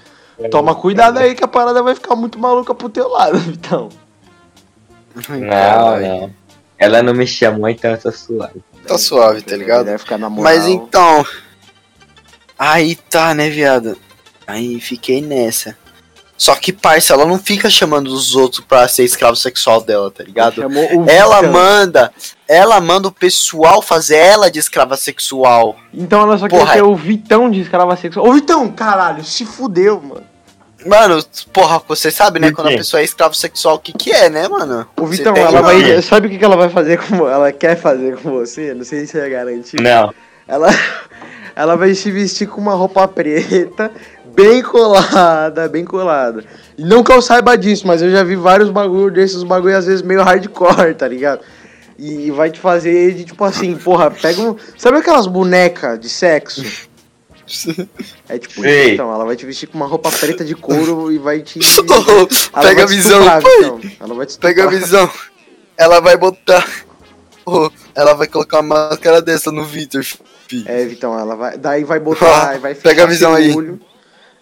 Toma cuidado aí que a parada vai ficar muito maluca pro teu lado, Vitão. Não, não. Ela não me chamou, então tô suave. Tá suave, tá ligado? Vai ficar na moral. Mas então. Aí tá, né, viado? Aí fiquei nessa. Só que, parça, ela não fica chamando os outros pra ser escravo sexual dela, tá ligado? Ela manda, ela manda o pessoal fazer ela de escrava sexual. Então ela só Porra. quer ter o Vitão de escrava sexual. Ô Vitão, caralho, se fudeu, mano. Mano, porra, você sabe, né, quando a pessoa é escravo sexual, o que que é, né, mano? Você Vitão, tem ela vai. Sabe o que, que ela vai fazer com. Ela quer fazer com você? Não sei se é garantido. Não. Ela, ela vai se vestir com uma roupa preta, bem colada, bem colada. E não que eu saiba disso, mas eu já vi vários bagulho desses bagulho às vezes meio hardcore, tá ligado? E, e vai te fazer de tipo assim, porra, pega um. Sabe aquelas bonecas de sexo? É tipo isso, então. Ela vai te vestir com uma roupa preta de couro e vai te. Ela Pega vai a visão, estuprar, pai. Vitão. Ela vai te Pega a visão. Ela vai botar. Ela vai colocar uma máscara dessa no Victor. fi. É, Vitão, ela vai. Daí vai botar. vai Pega a visão aí. olho.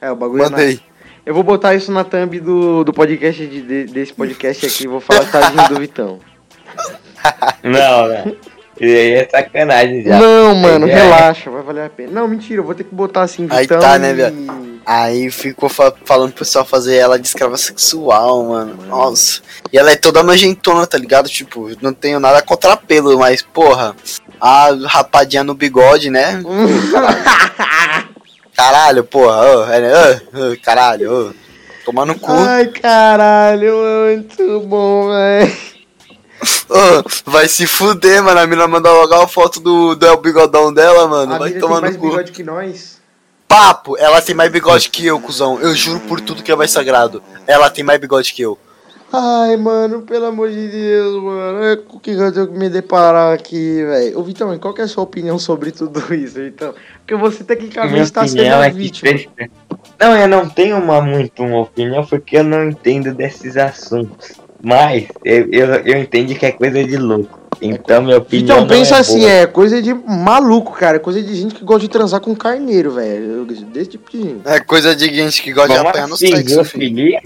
É, o bagulho é na- Mandei. Eu vou botar isso na thumb do, do podcast de, de- desse podcast aqui. Vou falar tadinho do Vitão. Não, não. Isso aí é sacanagem já. Não, mano, É. relaxa, vai valer a pena. Não, mentira, eu vou ter que botar assim, Aí Vitão. tá, né, e- viado? Aí ficou fa- falando pro pessoal fazer ela de escrava sexual, mano. Nossa. E ela é toda nojentona, tá ligado? Tipo, não tenho nada contra pelo, mas, porra, a rapadinha no bigode, né? Caralho, porra, ô, é, ô, caralho, ô. Tomar no cu. Ai, caralho, muito bom, velho. Vai se fuder, mano. A mina mandou logo a foto do, do bigodão dela, mano. A vai tomar tem mais no cu. bigode que nós. Papo, ela tem mais bigode que eu, cuzão. Eu juro por tudo que é mais sagrado. Ela tem mais bigode que eu. Ai, mano, pelo amor de Deus, mano. É com o que eu tenho que me deparar aqui, velho. Ô, Vitão, qual que é a sua opinião sobre tudo isso, Vitão? Porque você tecnicamente está sendo a é que vítima. precisa- Não, eu não tenho uma, muito uma opinião porque eu não entendo desses assuntos. Mas eu, eu, eu entendo que é coisa de louco. Então minha opinião. Então, pensa não é assim, boa. é coisa de maluco, cara. É coisa de gente que gosta de transar com carneiro, velho. Desse tipo de gente. É coisa de gente que gosta de Como apanhar no assim, sexo, filho. é zoofilia?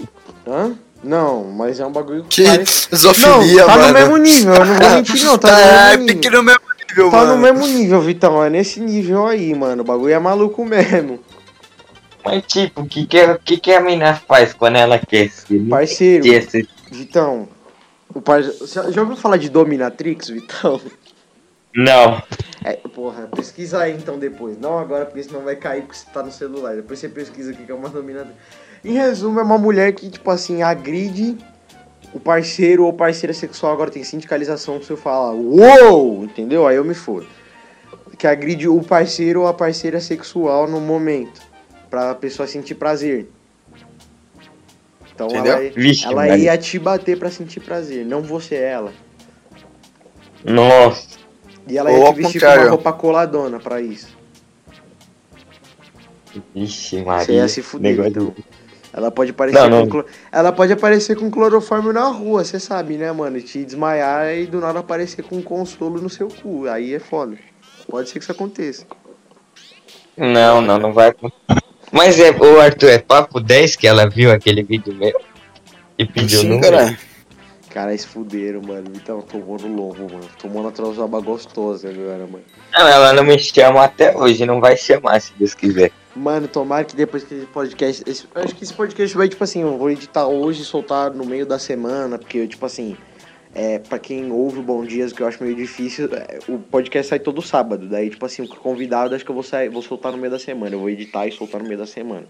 Hã? Não, mas é um bagulho Que parece- zoofilia, Não, tá mano. no mesmo nível, eu não vou mentir não, tá é, no mesmo é nível. no mesmo nível, Tá mano. no mesmo nível, Vitão, é nesse nível aí, mano. O bagulho é maluco mesmo. Mas tipo, o que, que, a- que, que a mina faz quando ela quer se Parceiro, que esse- Vitão, o par... Você já ouviu falar de Dominatrix, Vitão? Não. É, porra, pesquisa aí então depois. Não agora, porque senão vai cair porque você tá no celular. Depois você pesquisa o que que é uma dominatrix. Em resumo, é uma mulher que, tipo assim, agride o parceiro ou parceira sexual. Agora tem sindicalização pra você falar, uou! Entendeu? Aí eu me fodo. Que agride o parceiro ou a parceira sexual no momento. Pra pessoa sentir prazer. Então Entendeu? ela, Vixe, ela ia te bater pra sentir prazer, não você ela. Nossa. E ela Ou ia ao te vestir com contrário. uma roupa coladona pra isso. Vixe, Você Maria. ia se fuder. Negócio- Ela pode aparecer Não, não. com clo- ela pode aparecer com clorofórmio na rua, você sabe, né, mano? Te desmaiar e do nada aparecer com um consolo no seu cu. Aí é foda. Pode ser que isso aconteça. Não, não, não vai acontecer. Mas é, o Arthur, é papo 10 que ela viu aquele vídeo meu? E pediu Sim, número? caralho. Cara, se fuderam, mano. Então, tomou no lombo, mano. Tomou na trozoba gostosa agora, mano. Não, ela não me chama até hoje, não vai chamar se Deus quiser. Mano, tomara que depois que esse podcast. esse- eu acho que esse podcast vai, tipo assim, eu vou editar hoje e soltar no meio da semana, porque, tipo assim, é, pra quem ouve o Bom Dias, que eu acho meio difícil, é, o podcast sai todo sábado. Daí, tipo assim, o convidado acho que eu vou, sair, vou soltar no meio da semana. Eu vou editar e soltar no meio da semana.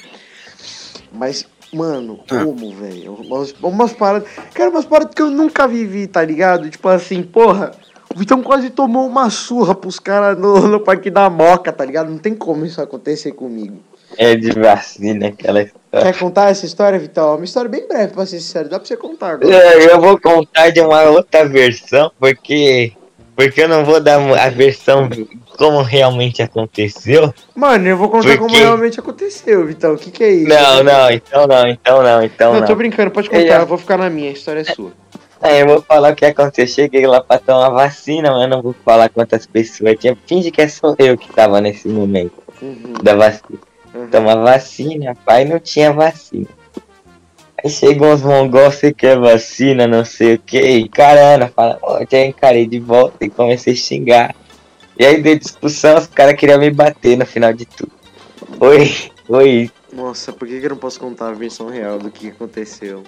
Mas, mano, como, velho? Umas, umas paradas. Cara, umas paradas que eu nunca vivi, tá ligado? Tipo assim, porra. O Vitão quase tomou uma surra pros caras no, no Parque da Moca, tá ligado? Não tem como isso acontecer comigo. É de vacina aquela história. Quer contar essa história, Vitão? É uma história bem breve, pra ser sincero. Dá pra você contar agora. É, Eu vou contar de uma outra versão, porque. Porque eu não vou dar a versão como realmente aconteceu. Mano, eu vou contar Por como realmente aconteceu, Vitão. O que que é isso? Não, não, então não, então não, então Não, não. tô brincando, pode contar. Ele é- Eu vou ficar na minha, a história é sua. É, eu vou falar o que aconteceu. Cheguei lá pra tomar vacina, mas eu não vou falar quantas pessoas tinha. Finge que é só eu que tava nesse momento Uhum, da vacina. Uhum. Tomar vacina, pai, não tinha vacina. Aí chegou uns mongol, você quer vacina, não sei o que. E caramba, fala, ó, já encarei de volta e comecei a xingar. E aí deu discussão, os caras queriam me bater no final de tudo. Foi isso. Nossa, por que, que eu não posso contar a versão real do que aconteceu?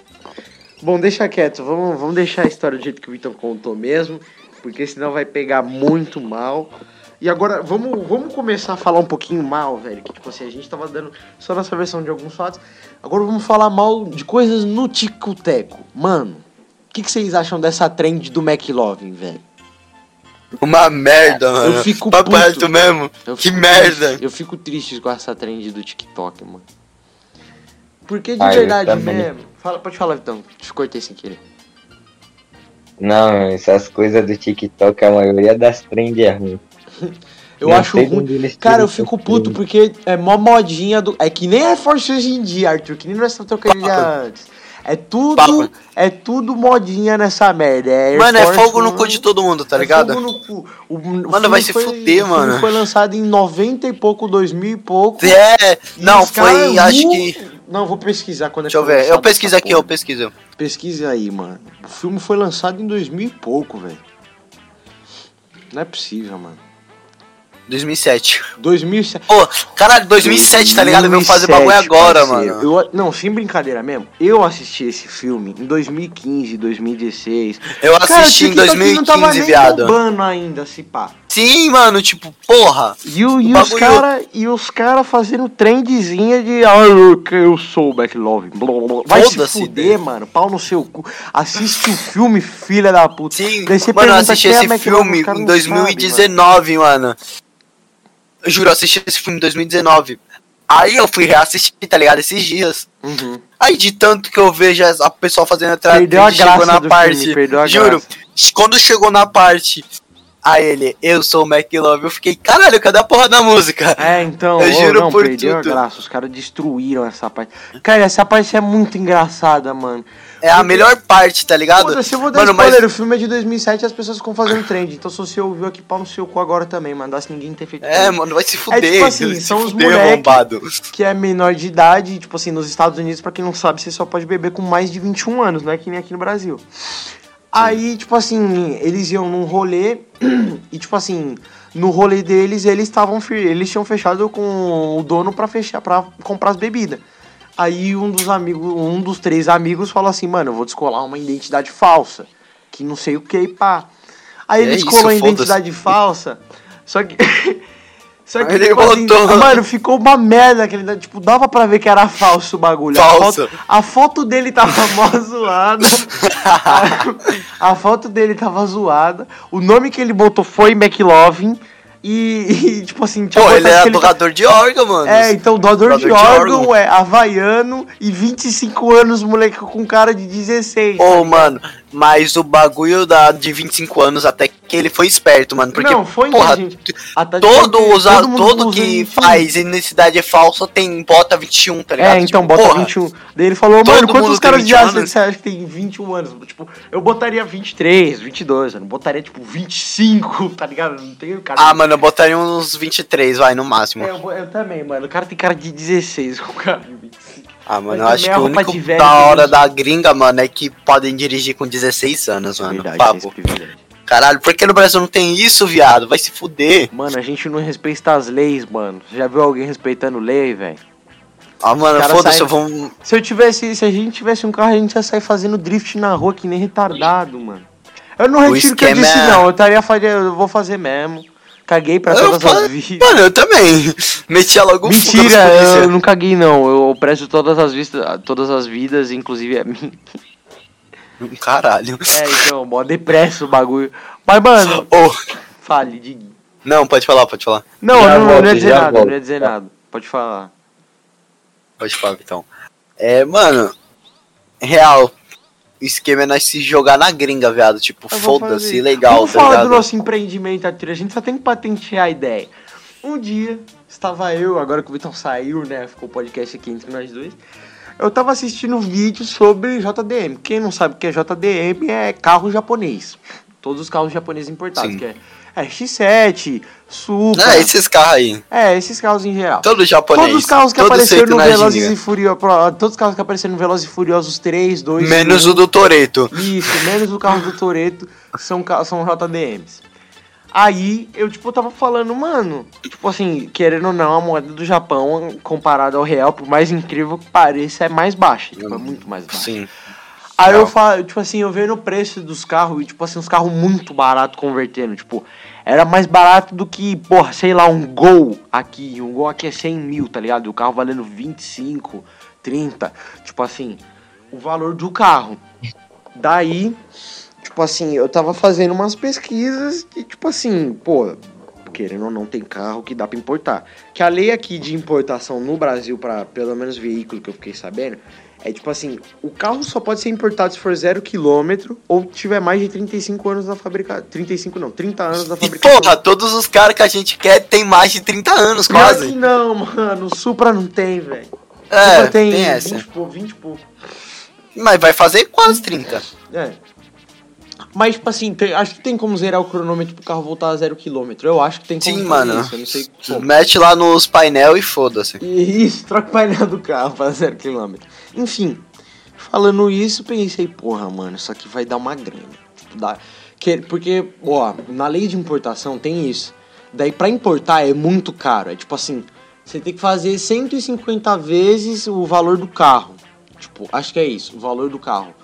Bom, deixa quieto, vamos, vamos deixar a história do jeito que o Vitão contou mesmo, porque senão vai pegar muito mal. E agora, vamos, vamos começar a falar um pouquinho mal, velho, que tipo assim, a gente tava dando só nossa versão de alguns fatos. Agora vamos falar mal de coisas no Tico-Teco. Mano, o que, que vocês acham dessa trend do McLovin, velho? Uma merda, mano. fico Papo puto. mesmo. Eu Que fico merda. triste- eu fico triste com essa trend do TikTok, mano. Porque de Ah, eu verdade mesmo. Fala, pode falar, Vitão. Te cortei sem querer. Não, essas coisas do TikTok, a maioria das trends é ruim. Eu Não acho ruim. Cara, eu fico puto porque é mó modinha do. É que nem Air Force hoje em dia, Arthur. Que nem nós estamos trocando antes. É tudo. Papo. É tudo modinha nessa merda. É Mano, é Force fogo no cu de todo mundo, tá é ligado? fogo no cu. O, o Mano, vai se foi- fuder, o filme mano. foi lançado em 90 e pouco, 2000 e pouco. É, E não, foi, acho uh, que. Não, vou pesquisar quando é Deixa eu que foi ver. Eu pesquiso aqui, porra. eu pesquiso. Pesquise aí, mano. O filme foi lançado em 2000 e pouco, velho. Não é possível, mano. 2007. 2007. Pô, caralho, 2007, tá ligado? Vamos fazer bagulho 2007, agora, parceiro. mano. Eu, não, sem brincadeira mesmo. Eu assisti esse filme em 2015, 2016. Eu Cara, assisti em o TikTok não tava 2015, nem viado. ainda, se pá. Sim, mano, tipo, porra. E, o, e os cara e os cara fazendo trendzinha de ah, eu, eu sou o blá. Vai se Foda-se, fuder, mano. Pau no seu cu. Assiste o filme, filha da puta. Sim, Daí você mano, eu assisti é esse McLovin, filme em não 2019, mano. Eu juro, eu assisti esse filme em 2019. Aí eu fui reassistir, tá ligado? Esses dias. Uhum. Aí de tanto que eu vejo a pessoa fazendo atrás Perdeu a chegou graça na do parte. filme, perdeu a juro, graça. quando chegou na parte. A ele, eu sou o McLove, eu fiquei, caralho, cadê a porra da música? É, então, Eu juro não, por perdeu tudo. a graça. Os caras destruíram essa parte. Cara, essa parte é muito engraçada, mano. É a melhor parte, tá ligado? Foda-se, eu vou dar Mano, mas spoiler. O filme é de 2007 e as pessoas ficam fazendo trend. Então, se você ouviu aqui, pau no seu cu agora também, mandasse ninguém ter feito É, mano, vai se fuder. tipo assim, se são os fuder, moleque- arrombado. Que é menor de idade, tipo assim, nos Estados Unidos, pra quem não sabe, você só pode beber com mais de 21 anos, não é que nem aqui no Brasil. Aí, tipo assim, eles iam num rolê e, tipo assim, no rolê deles, eles estavam eles tinham fechado com o dono pra fechar, para comprar as bebidas. Aí um dos amigos, um dos três amigos falou assim, mano, eu vou descolar uma identidade falsa, que não sei o que e pá. Aí É ele isso, descolou a identidade falsa, só que Só que, ele tipo assim, botou. mano, ficou uma merda aquele. Tipo, dava pra ver que era falso o bagulho. A Falso. foto, a foto dele tava mó zoada. a, a foto dele tava zoada. O nome que ele botou foi McLovin. E, e, tipo assim, tinha Pô, ele que é doador de órgão, mano. É, então, doador de Doador de órgão, órgão. é havaiano e 25 anos, moleque, com cara de 16. Ô, mano, mas o bagulho da, de 25 anos até que ele foi esperto, mano. Porque, não, foi porra. Até todo, porque usa, todo usa que 21. faz identidade falsa tem bota 21, tá ligado? É, então, Tipo, bota porra, 21. Daí ele falou, todo mano, quantos caras de 21 Ásia anos? você acha que tem 21 anos? Tipo, eu botaria 23, 22, eu não botaria, tipo, 25, tá ligado? Não tem cara... Ah, mano, eu botaria uns 23, vai, no máximo. É, eu, eu também, mano. O cara tem cara de 16 com cara de 25. Ah, mano, eu acho que o único velho da hora da gringa, mano, é que podem dirigir com 16 anos, mano. Verdade, Papo. privilégio. Caralho, por que no Brasil não tem isso, viado? Vai se fuder. Mano, a gente não respeita as leis, mano. Você já viu alguém respeitando lei, velho? Ah, mano, foda-se, sai- eu vou. Se eu tivesse, se a gente tivesse um carro, a gente ia sair fazendo drift na rua que nem retardado, mano. Eu não O retiro o que eu disse, é- não. Eu estaria fazendo, eu vou fazer mesmo. Caguei pra Eu todas as vidas. Mano, eu também. Metia logo Mentira, eu não caguei não. Eu prezo todas as vistas, todas as vidas, inclusive a minha. Caralho. É, então, mó depresso o bagulho. Mas, mano, Ô, fale, Diguinho. não, pode falar, pode falar. Não, Já não, não volto, ia dizer nada, volto. não ia dizer nada. Pode falar. Pode falar, então. É, mano, real. O esquema é nós se jogar na gringa, viado. Tipo, foda-se, legal, Vamos tá falar ligado? do nosso empreendimento, Arthur. A gente só tem que patentear a ideia. Um dia, estava eu, agora que o Vitão saiu, né? Ficou o podcast aqui entre nós dois. Eu tava assistindo um vídeo sobre JDM. Quem não sabe o que é JDM é carro japonês. Todos os carros japoneses importados, Sim. que é X7, Supra. É, esses carros aí. É, esses carros em geral. Todo japonês. Todos os carros que apareceram no Velozes e Furiosos. Todos os carros que apareceram no Velozes e Furiosos 3, 2 Menos 1. o do Toreto. Isso, menos o carro do Toreto são, são JDMs. Aí eu, tipo, tava falando, mano, tipo assim, querendo ou não, a moeda do Japão, comparada ao real, por mais incrível que pareça, é mais baixa. Tipo, é muito mais baixa. Sim. Aí eu Real. falo, tipo assim, eu vendo o preço dos carros e, tipo assim, uns carros muito baratos convertendo. Tipo, era mais barato do que, porra, sei lá, um Gol aqui. Um Gol aqui é 100 mil, tá ligado? E o carro valendo 25, 30. Tipo assim, o valor do carro. Daí, tipo assim, eu tava fazendo umas pesquisas e, tipo assim, pô, querendo ou não, tem carro que dá pra importar. Que a lei aqui de importação no Brasil, para pelo menos veículo que eu fiquei sabendo, é tipo assim, o carro só pode ser importado se for zero quilômetro ou tiver mais de 35 anos da fabricação. 35 não, 30 anos E fabricação. porra, todos os caras que a gente quer tem mais de 30 anos, Pior que quase. não, mano. O Supra não tem, velho. É, Supra tem, tem 20 essa. e pouco, 20 e pouco. Mas vai fazer quase 30. É. Mas, tipo assim, tem- acho que tem como zerar o cronômetro pro carro voltar a zero quilômetro. Eu acho que tem como Sim, mano. isso, eu não sei como. Mete lá nos painel e foda-se. Isso, troca o painel do carro para zero quilômetro. Enfim, falando isso, pensei, porra, mano, isso aqui vai dar uma grana. Tipo, dá... que, porque, ó, na lei de importação tem isso. Daí pra importar é muito caro. É tipo assim, você tem que fazer 150 vezes o valor do carro. Tipo, acho que é isso, o valor do carro.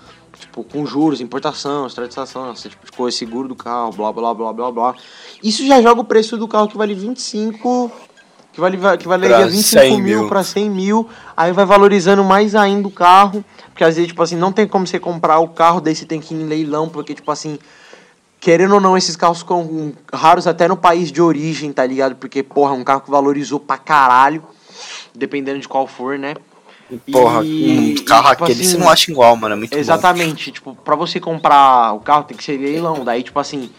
Tipo, com juros, importação, extradição, esse tipo de coisa, seguro do carro, blá blá blá blá blá. Isso já joga o preço do carro que vale 25. Que vale, que valeria Pra 25 100 mil mil. pra 100 mil. Aí vai valorizando mais ainda o carro. Porque às vezes, tipo assim, não tem como você comprar o carro, daí você tem que ir em leilão, porque, tipo assim, querendo ou não, esses carros ficam raros até no país de origem, tá ligado? Porque, porra, é um carro que valorizou pra caralho, dependendo de qual for, né? Porra, E- um carro e, tipo aquele assim, você não acha igual, mano. É muito bom. Exatamente, tipo, pra você comprar o carro tem que ser leilão. Daí, tipo assim,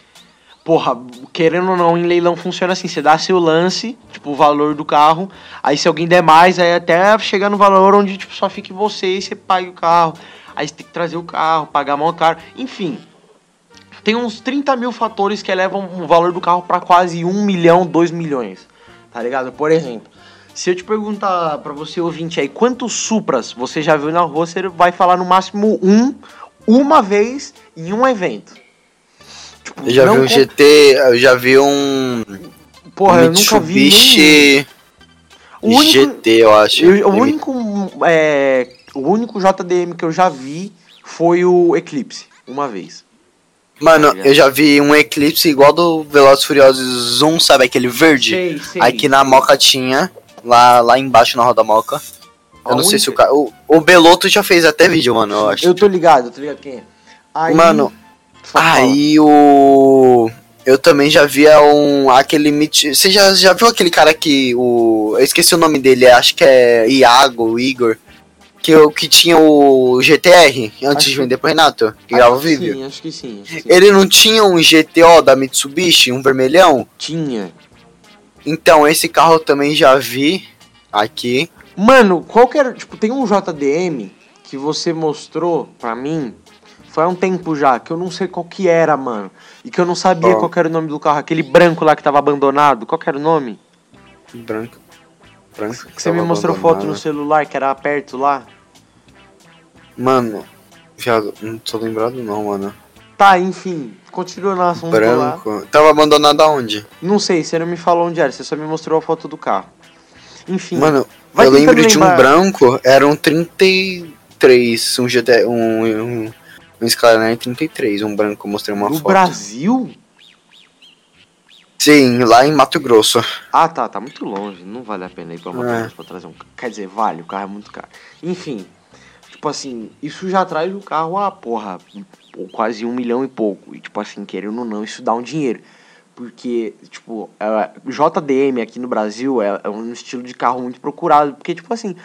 porra, querendo ou não, em leilão funciona assim: você dá seu lance, tipo, o valor do carro. Aí se alguém der mais, aí até chegar no valor onde tipo, só fique você e você pague o carro. Aí você tem que trazer o carro, pagar mão caro. Enfim. Tem uns 30 mil fatores que elevam o valor do carro pra quase 1 milhão, 2 milhões. Tá ligado? Por exemplo, se eu te perguntar pra você ouvinte aí, quantos Supras você já viu na rua, você vai falar no máximo um, uma vez em um evento. Tipo, Eu já vi um GT, eu já vi um Porra, eu nunca vi nenhum. O único, GT, eu acho. eu- o único, é, o único JDM que eu já vi foi o Eclipse, uma vez. Mano, Tá eu já vi um Eclipse igual do Velozes Furiosos 1, sabe? Aquele verde. Sei, sei. Aqui na Moca tinha, lá, lá embaixo na Roda Moca. Eu A não sei se o cara. O, o Beloto já fez até vídeo, mano, eu acho. Eu tô ligado, eu tô ligado quem é. Aí, Mano. Aí o. Eu também já via um. aquele. Mit- Você já, já viu aquele cara que. O, eu esqueci o nome dele, acho que é Iago, Igor. Que, o- que tinha o GTR antes Acho- de vender pro Renato, que grava vídeo. Sim, acho que sim. Acho que sim. Ele não tinha um GTO da Mitsubishi, um vermelhão? Tinha. Então, esse carro eu também já vi aqui. Mano, qual que era. Tipo, tem um JDM que você mostrou pra mim. Foi há um tempo já, que eu não sei qual que era, mano. E que eu não sabia Ó. qual que era o nome do carro. Aquele branco lá que tava abandonado. Qual que era o nome? Branco. Branco. Que você me mostrou foto no celular, que era perto lá. Mano, viado, não tô lembrado não, mano. Tá, enfim. Continua no assunto lá. Branco. Tava abandonado aonde? Não sei, você não me falou onde era, você só me mostrou a foto do carro. Enfim. Mano, eu lembro de um lembrar. branco, era um 33, um GT, um, um, um Skyline 33, um branco, eu mostrei uma no foto. Brasil? Sim, lá em Mato Grosso. Ah, tá, tá muito longe. Não vale a pena ir pra Mato É. Grosso pra trazer um. Quer dizer, vale, o carro é muito caro. Enfim, Tipo assim, isso já traz o carro a, porra, quase um milhão e pouco. E, tipo assim, querendo ou não, isso dá um dinheiro. Porque, tipo, é, JDM aqui no Brasil é, é um estilo de carro muito procurado. Porque, tipo assim,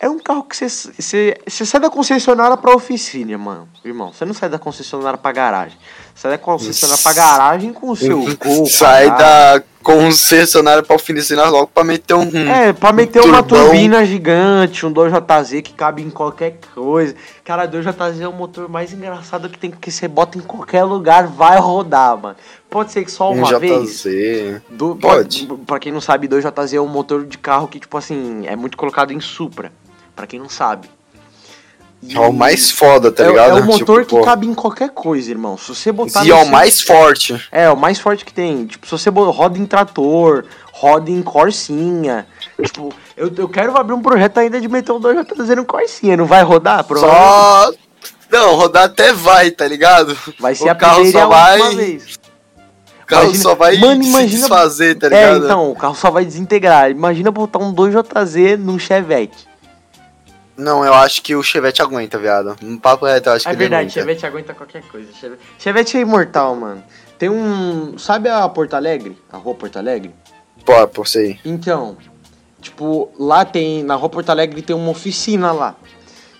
é um carro que você sai da concessionária pra oficina, mano. Irmão, você não sai da concessionária pra garagem. Sai da concessionária pra garagem com o seu gol. Sai da concessionária pra oficina logo pra meter um. É, pra meter um uma turbina gigante, um 2JZ que cabe em qualquer coisa. Cara, 2JZ é o motor mais engraçado que tem, que você bota em qualquer lugar, vai rodar, mano. Pode ser que só uma um vez. Do, Pode. Pra, pra quem não sabe, 2JZ é um motor de carro que, tipo assim, é muito colocado em Supra para quem não sabe. E é o mais foda, tá é, ligado? É o motor tipo, que pô. cabe em qualquer coisa, irmão. Se você botar. E é o mais forte. É, o mais forte que tem. Tipo, se você roda em trator, roda em Corsinha. Tipo, eu, eu quero abrir um projeto ainda de meter um 2JZ no Corsinha. Não vai rodar? Só. Não, rodar até vai, tá ligado? Vai ser o a carro só vai. O carro imagina, só vai mano, imagina, se desfazer, tá é, ligado? É, então, o carro só vai desintegrar. Imagina botar um 2JZ num Chevette. Não, eu acho que o Chevette aguenta, viado. Um papo reto, eu acho é que verdade, ele Chevette aguenta qualquer coisa. Chevette... Chevette é imortal, mano. Tem um. Sabe a Porto Alegre? A rua Porto Alegre? Pô, por sei. Então, tipo, lá tem. Na rua Porto Alegre tem uma oficina lá.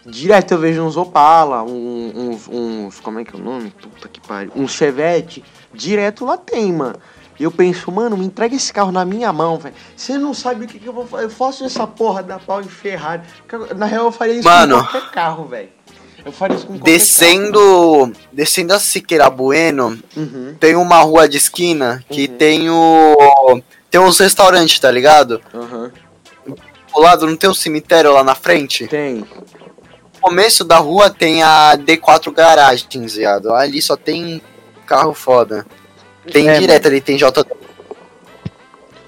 Direto eu vejo uns Opala, uns, uns. Como é que é o nome? Puta que pariu. Uns Chevette. Direto lá tem, mano. E eu penso, mano, me entrega esse carro na minha mão, velho. Você não sabe o que, que eu vou fazer. Eu faço essa porra da pau em Ferrari. Na real, eu faria isso mano, com qualquer carro, velho. Eu faria isso com qualquer descendo, carro. Descendo a Siqueira Bueno, uhum. tem uma rua de esquina que uhum. tem o. Tem uns restaurantes, tá ligado? Uhum. Do lado não tem um cemitério lá na frente? Tem. No começo da rua tem a D4 Garagens, viado. Ali só tem carro foda. Tem é, direto ali, tem JDM.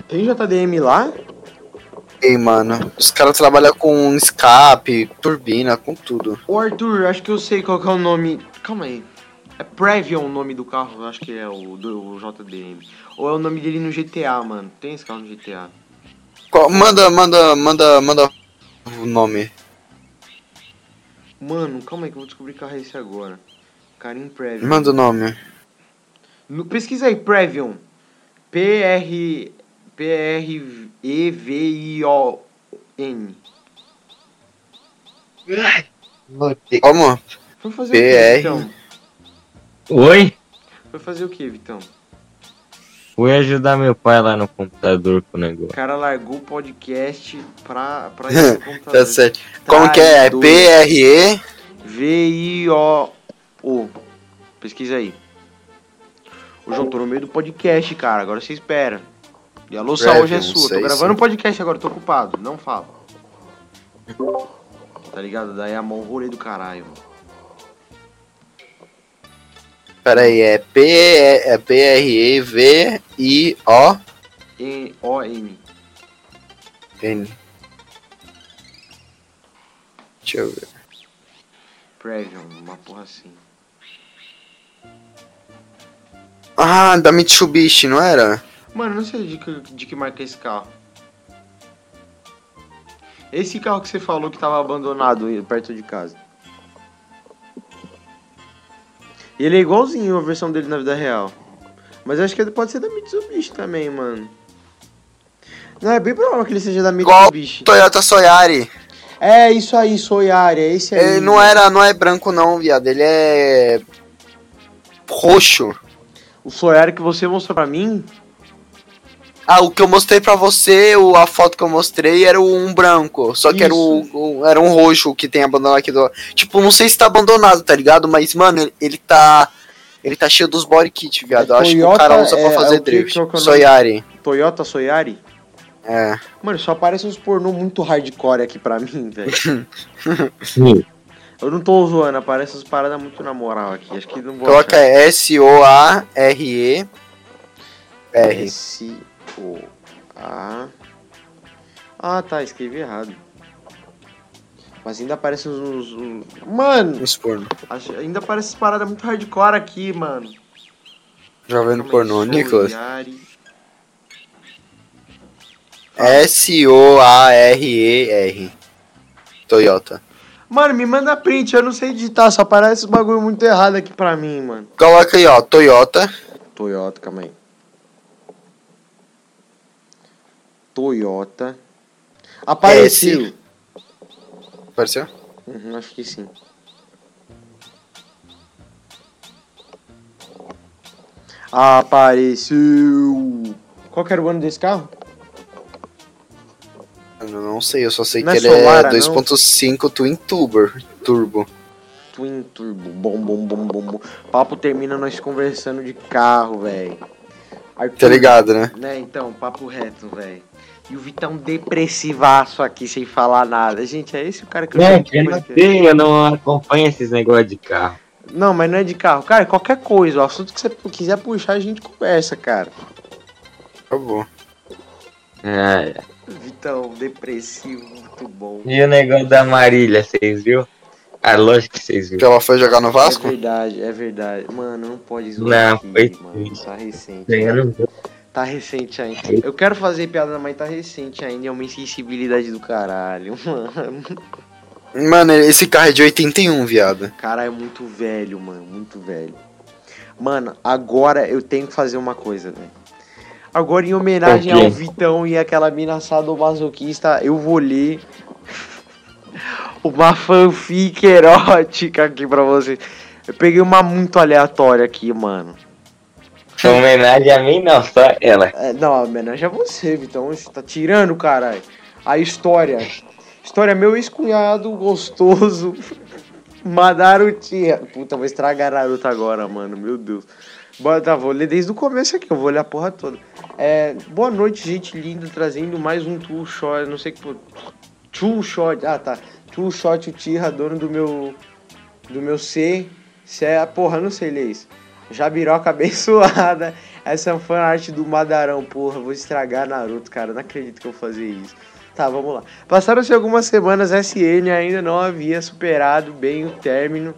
Tem JDM lá? Tem, mano. Os caras trabalham com escape, turbina, com tudo. Ô Arthur, acho que eu sei qual que é o nome. Calma aí. É Previon o nome do carro, acho que é o do JDM. Ou é o nome dele no GTA, mano. Tem esse carro no GTA. Qual, manda, manda, manda, manda o nome. Mano, calma aí que eu vou descobrir que carro é esse agora. Karim Previon. Manda o nome. No, pesquisa aí, Previon. P-R... P-R-E-V-I-O-N. Como? Foi fazer PR... o que, Vitão? Oi? Foi fazer o que, Vitão? Fui ajudar meu pai lá no computador com o negócio. O cara largou o podcast pra, pra ir no computador. tá certo. Como que é? É P-R-E... V-I-O-O. Pesquisa aí. O João, tô no meio do podcast, cara. Agora você espera. E a louça hoje é sua. Tô gravando um podcast agora, tô ocupado. Não fala. Tá ligado? Daí a mão rolê do caralho. Pera aí, é P é P R E V I O E O N. N. Deixa eu ver. Previon, uma porra assim. Ah, da Mitsubishi, não era? Mano, não sei de que, de que marca é esse carro. Esse carro que você falou que tava abandonado perto de casa. Ele é igualzinho a versão dele na vida real. Mas acho que ele pode ser da Mitsubishi também, mano. Não, é bem provável que ele seja da Mitsubishi. Igual Toyota Soyari. É, isso aí, Soyari, é esse aí. Ele não era, não é branco não, viado. Ele é roxo. O Soyari que você mostrou pra mim? Ah, o que eu mostrei pra você, o, a foto que eu mostrei era um branco. Só que Isso. era, o, o, era um roxo que tem abandonado aqui do. Tipo, não sei se tá abandonado, tá ligado? Mas, mano, ele, ele tá. Ele tá cheio dos body kit, viado. É, Acho que o cara usa é, pra fazer é drift. Que, que é Soyari. Toyota Soyari? É. Mano, só aparece uns pornô muito hardcore aqui pra mim, velho. Eu não tô zoando, aparece essas paradas muito na moral aqui. Acho que não vou. Coloca S-O-A-R-E. R. S-O-A. Ah, tá, escrevi errado. Mas ainda aparece uns. uns... Mano! Uns porno. Ainda aparece paradas muito hardcore aqui, mano. Jovem pornô, Nicolas. S-O-A-R-E-R. Toyota. Mano, me manda print, eu não sei editar, só parece um bagulho muito errado aqui pra mim, mano. Coloca aí, ó, Toyota. Toyota, calma aí. Toyota. Apareceu. Apareceu? Uhum, acho que sim. Apareceu. Qual que era o ano desse carro? Eu não sei, eu só sei Não que é ele Solara, é 2.5 Twin Turbo. Turbo. Twin Turbo. Bom, bom, bom, bom, bom. Papo termina nós conversando de carro, velho. Tá ligado, né? Né, então, papo reto, velho. E o Vitão depressivaço aqui, sem falar nada. Gente, é esse o cara que eu eu não sei, eu não acompanho esses negócios de carro. Não, mas não é de carro. Cara, qualquer coisa. O assunto que você quiser puxar, a gente conversa, cara. Acabou. É. Vitão, depressivo, muito bom. E o negócio da Marília, vocês viu? Ah, lógico que vocês Que viram. ela foi jogar no Vasco? É verdade, é verdade. Mano, não pode zoar Não, aqui, foi mano. Tá recente. Vi. Tá recente ainda. Eu quero fazer piada, mas tá recente ainda. É uma insensibilidade do caralho, mano. Mano, esse carro é de 81, viado. Cara, é muito velho, mano. Muito velho. Mano, agora eu tenho que fazer uma coisa, velho. Agora, em homenagem ao Vitão e aquela mina sadomasoquista, eu vou ler uma fanfic erótica aqui pra vocês. Eu peguei uma muito aleatória aqui, mano. Homenagem a mim, não, só ela. É, não, homenagem a você, Vitão. Você tá tirando, caralho. A história. História meu ex-cunhado gostoso. Madaro tinha. Puta, vou estragar Naruto agora, mano. Meu Deus. Bora, tá, vou ler desde o começo aqui, eu vou ler a porra toda. É, boa noite, gente linda, trazendo mais um Tool Shot, não sei que. Tool Shot, ah tá. Tool Shot Uchiha, dono do meu. Do meu C. Se é. Porra, não sei ler isso. Jabiroca abençoada. Essa é uma fanart do Madarão, porra. Vou estragar Naruto, cara. Não acredito que eu vou fazer isso. Tá, vamos lá. Passaram-se algumas semanas, SN ainda não havia superado bem o término.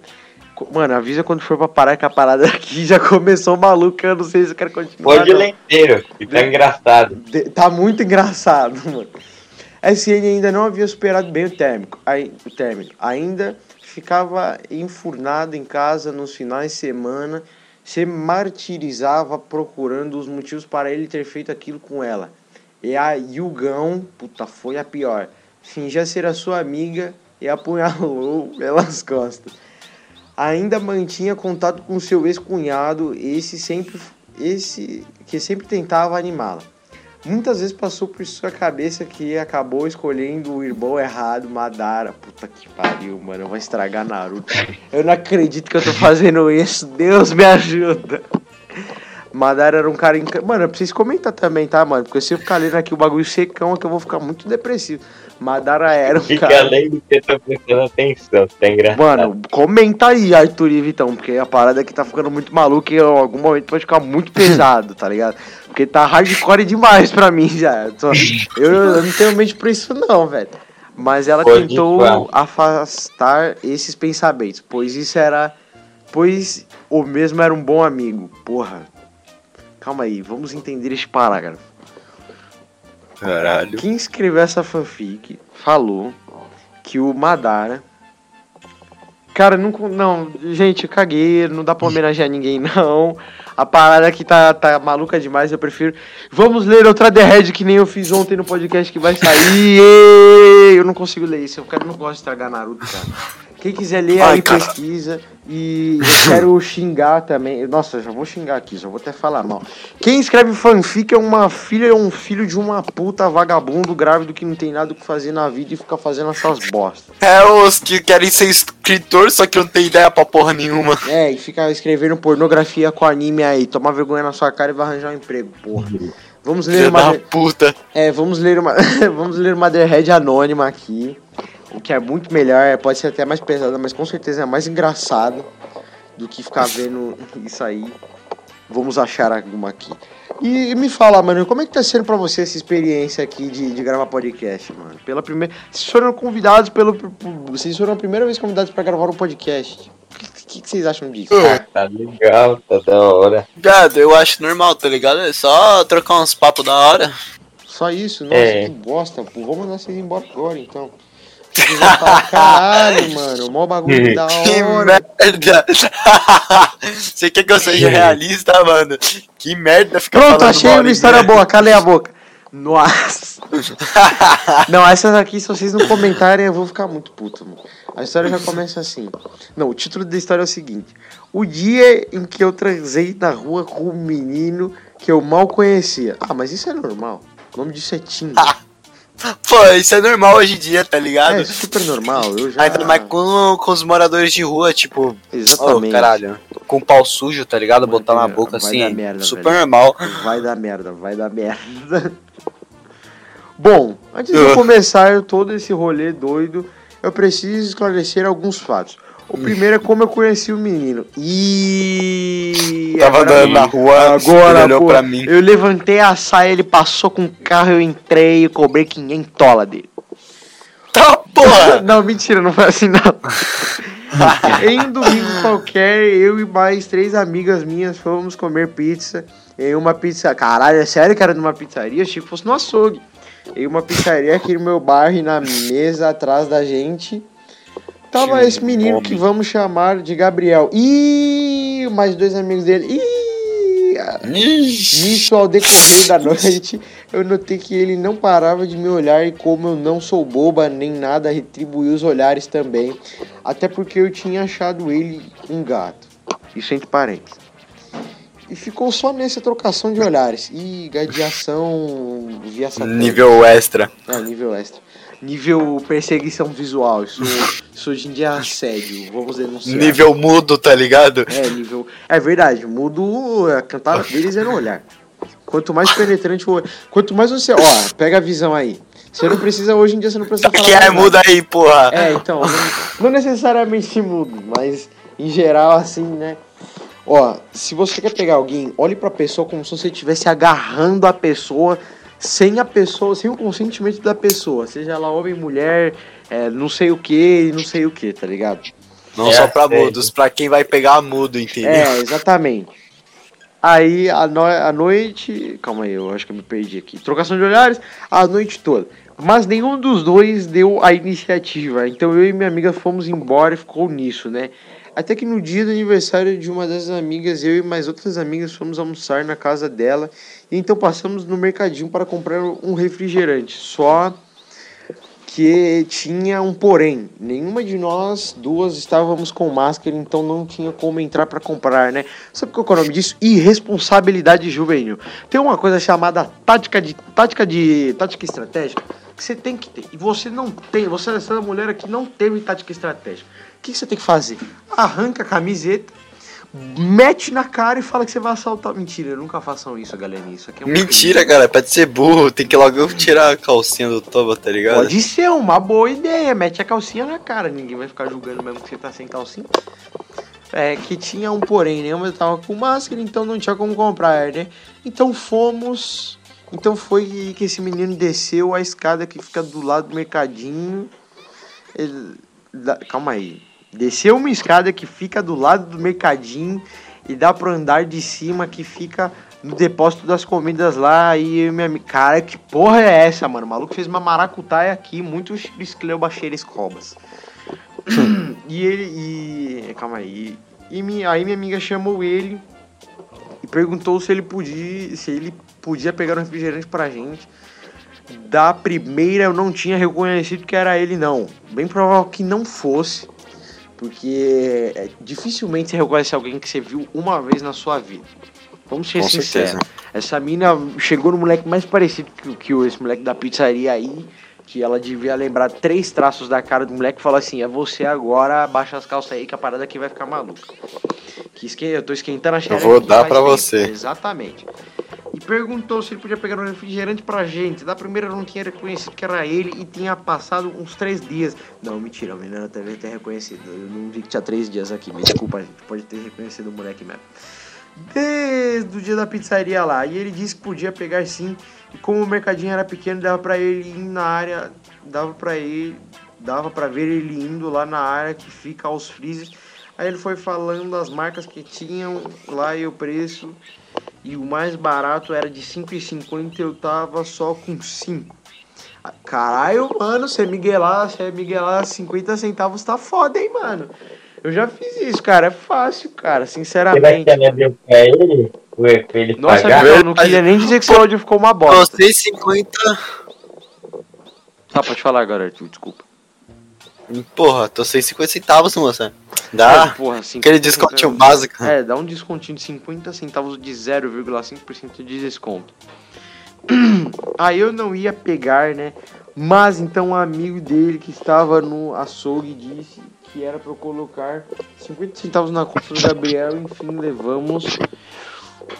Mano, avisa quando for pra parar que a parada aqui já começou maluca. Eu não sei se eu quero continuar. Pode ler inteiro, que tá engraçado. De- Tá muito engraçado, mano. SN ainda não havia superado bem o térmico, ai- o término. Ainda ficava enfurnado em casa nos finais de semana, se martirizava procurando os motivos para ele ter feito aquilo com ela. E a Yugão, puta, foi a pior. Fingia ser a sua amiga e apunhalou pelas costas. Ainda mantinha contato com seu ex-cunhado, esse sempre esse que sempre tentava animá-la. Muitas vezes passou por sua cabeça que acabou escolhendo o irmão errado, Madara. Puta que pariu, mano. Eu vou estragar Naruto. Eu não acredito que eu tô fazendo isso. Deus me ajuda. Madara era um cara. Inc... Mano, eu preciso comentar também, tá, mano? Porque se eu ficar lendo aqui o bagulho secão, aqui eu vou ficar muito depressivo. Madara era um Fica cara. além do que tô prestando atenção, tá engraçado. Mano, comenta aí, Arthur e Vitão, porque a parada aqui tá ficando muito maluca e em algum momento pode ficar muito pesado, tá ligado? Porque tá hardcore demais pra mim já. Eu, tô- eu- eu não tenho mente pra isso não, velho. Mas ela Pode tentou falar. afastar esses pensamentos, pois isso era... Pois o mesmo era um bom amigo. Porra. Calma aí, vamos entender este parágrafo. Caralho. Quem escreveu essa fanfic falou que o Madara. Cara, não. Não, gente, caguei, não dá pra homenagear ninguém, não. A parada aqui tá, tá maluca demais, eu prefiro. Vamos ler outra The Red que nem eu fiz ontem no podcast que vai sair. Eu não consigo ler isso, eu não gosto de estragar Naruto, cara. Quem quiser ler Ai, aí, cara. pesquisa. E eu quero xingar também. Nossa, já vou xingar aqui, já vou até falar mal. Quem escreve fanfic é uma filha, é um filho de uma puta vagabundo grávido que não tem nada o que fazer na vida e fica fazendo essas bostas. É os que querem ser escritor, só que não tem ideia pra porra nenhuma. É, e fica escrevendo pornografia com anime aí. Toma vergonha na sua cara e vai arranjar um emprego, porra. Vamos ler Filha uma. da puta. É, vamos ler uma. vamos ler uma The Red anônima aqui. O que é muito melhor, pode ser até mais pesada, mas com certeza é mais engraçado do que ficar vendo isso aí. Vamos achar alguma aqui. E, me fala, mano, como é que tá sendo pra você essa experiência aqui de, de gravar podcast, mano? Pela primeira. Vocês foram convidados pelo. Vocês foram a primeira vez convidados pra gravar um podcast. O que, que- que vocês acham disso? Hum. Tá legal, tá da hora. Gado, eu acho normal, tá ligado? É só trocar uns papos da hora. Só isso? Nossa, É. que bosta, pô. Vou mandar vocês embora agora, então. Vocês vão falar, caralho, mano, mó bagulho da Que hora. merda! Você quer que eu seja realista, mano? Que merda ficar Pronto, falando achei uma história meia. boa, calei a boca. Nossa. Não, essas aqui, se vocês não comentarem, eu vou ficar muito puto, mano. A história já começa assim. Não, o título da história é o seguinte: O dia em que eu transei na rua com um menino que eu mal conhecia. Ah, mas isso é normal. O nome disso é Tinder. Pô, isso é normal hoje em dia, tá ligado? É super normal. Eu já. Ainda mais com, com os moradores de rua, tipo, Exatamente. caralho, com pau sujo, tá ligado? Vai Botar na boca vai assim, dar merda, super velho. normal. Vai dar merda, vai dar merda. Bom, antes de começar todo esse rolê doido, eu preciso esclarecer alguns fatos. O primeiro é como eu conheci o menino. E. Tava andando na rua, Agora, olhou pô, pra mim. Eu levantei a saia, ele passou com o carro, eu entrei e cobrei 500 dólares dele. Tá, porra! Não, mentira, não foi assim não. em domingo qualquer, eu e mais três amigas minhas fomos comer pizza em uma pizza. Caralho, é sério que era numa pizzaria? Achei que fosse no açougue. Em uma pizzaria aqui no meu bairro e na mesa atrás da gente. Tava esse menino nome. que vamos chamar de Gabriel. E mais dois amigos dele. Nisso, ao decorrer da noite, eu notei que ele não parava de me olhar e como eu não sou boba nem nada, retribuí os olhares também. Até porque eu tinha achado ele um gato. Isso entre parênteses. E ficou só nessa trocação de olhares. E gadiação via satélite. Nível extra. É, nível extra. Nível perseguição visual. Isso, isso hoje em dia é assédio. Vamos denunciar. Nível mudo, tá ligado? É, nível. É verdade, mudo a cantada deles é no olhar. Quanto mais penetrante for. Quanto mais você. Ó, pega a visão aí. Você não precisa, hoje em dia, você não precisa falar. Que é muda aí, porra. É, então. Não, não necessariamente mudo, mas em geral, assim, né? Ó, se você quer pegar alguém, olhe pra pessoa como se você estivesse agarrando a pessoa sem a pessoa, sem o consentimento da pessoa. Seja ela homem, mulher, é, não sei o que, não sei o que, tá ligado? Não É, só pra sei. mudos, pra quem vai pegar mudo, entendeu? É, exatamente. Aí, a, no a noite. Calma aí, eu acho que eu me perdi aqui. Trocação de olhares, a noite toda. Mas nenhum dos dois deu a iniciativa. Então eu e minha amiga fomos embora e ficou nisso, né? Até que no dia do aniversário de uma das amigas, eu e mais outras amigas fomos almoçar na casa dela. E então passamos no mercadinho para comprar um refrigerante. Só que tinha um porém. Nenhuma de nós duas estávamos com máscara, então não tinha como entrar para comprar, né? Sabe qual é o nome disso? Irresponsabilidade juvenil. Tem uma coisa chamada tática de tática de tática estratégica que você tem que ter. E você não tem, você essa mulher aqui não teve tática estratégica. O que você tem que fazer? Arranca a camiseta, mete na cara e fala que você vai assaltar. Mentira, nunca façam isso, galerinha. Isso aqui é um Mentira, cara, pode ser burro, tem que logo tirar a calcinha do toba, tá ligado? Pode ser uma boa ideia, mete a calcinha na cara, ninguém vai ficar julgando mesmo que você tá sem calcinha. É que tinha um porém, né? Eu tava com máscara, então não tinha como comprar, né? Então fomos. Então foi que esse menino desceu a escada que fica do lado do mercadinho. Ele- Calma aí. Desceu uma escada que fica do lado do mercadinho e dá pro andar de cima que fica no depósito das comidas lá. E minha amiga. Cara, que porra é essa, mano? O maluco fez uma maracutaia aqui, muito escleobaxeiras cobas. e ele. E. Calma aí. E mi- aí minha amiga chamou ele e perguntou se ele podia. Se ele podia pegar um refrigerante pra gente. Da primeira eu não tinha reconhecido que era ele, não. Bem provável que não fosse. Porque é, dificilmente você reconhece alguém que você viu uma vez na sua vida. Vamos ser Com sinceros. certeza. Essa mina chegou no moleque mais parecido que, que o- esse moleque da pizzaria aí. Que ela devia lembrar três traços da cara do moleque e falar assim: é você agora, baixa as calças aí que a parada aqui vai ficar maluca. Que esque... Eu tô esquentando a xereca vou aqui dar pra tempo. você. Exatamente. E perguntou se ele podia pegar um refrigerante pra gente. Da primeira não tinha reconhecido que era ele e tinha passado uns três dias. Não, mentira, menina deve ter reconhecido. Eu não vi que tinha três dias aqui. Me desculpa, gente. Pode ter reconhecido o moleque mesmo. Desde o dia da pizzaria lá. E ele disse que podia pegar sim. E como o mercadinho era pequeno, dava pra ele ir na área. Dava pra ele. Dava pra ver ele indo lá na área que fica aos freezers. Aí ele foi falando das marcas que tinham lá e o preço. E o mais barato era de 5,50 eu tava só com 5. Caralho, mano, você miguelar, você miguelar 50 centavos tá foda, hein, mano. Eu já fiz isso, cara. É fácil, cara, Você vai sinceramente. ter deu pra ele? Ué, pra ele Nossa, pagar? Eu não queria nem dizer que seu áudio ficou uma bosta. Você 50. Tá, pode falar agora, Arthur, desculpa. Porra, tô sem 50 centavos, moça. Dá. Porra, 50 Aquele descontinho centavos. básico. É, dá um descontinho de 50 centavos de 0,5% de desconto. Aí eu não ia pegar, né? Mas então um amigo dele que estava no açougue disse que era para colocar 50 centavos na conta do Gabriel. Enfim, levamos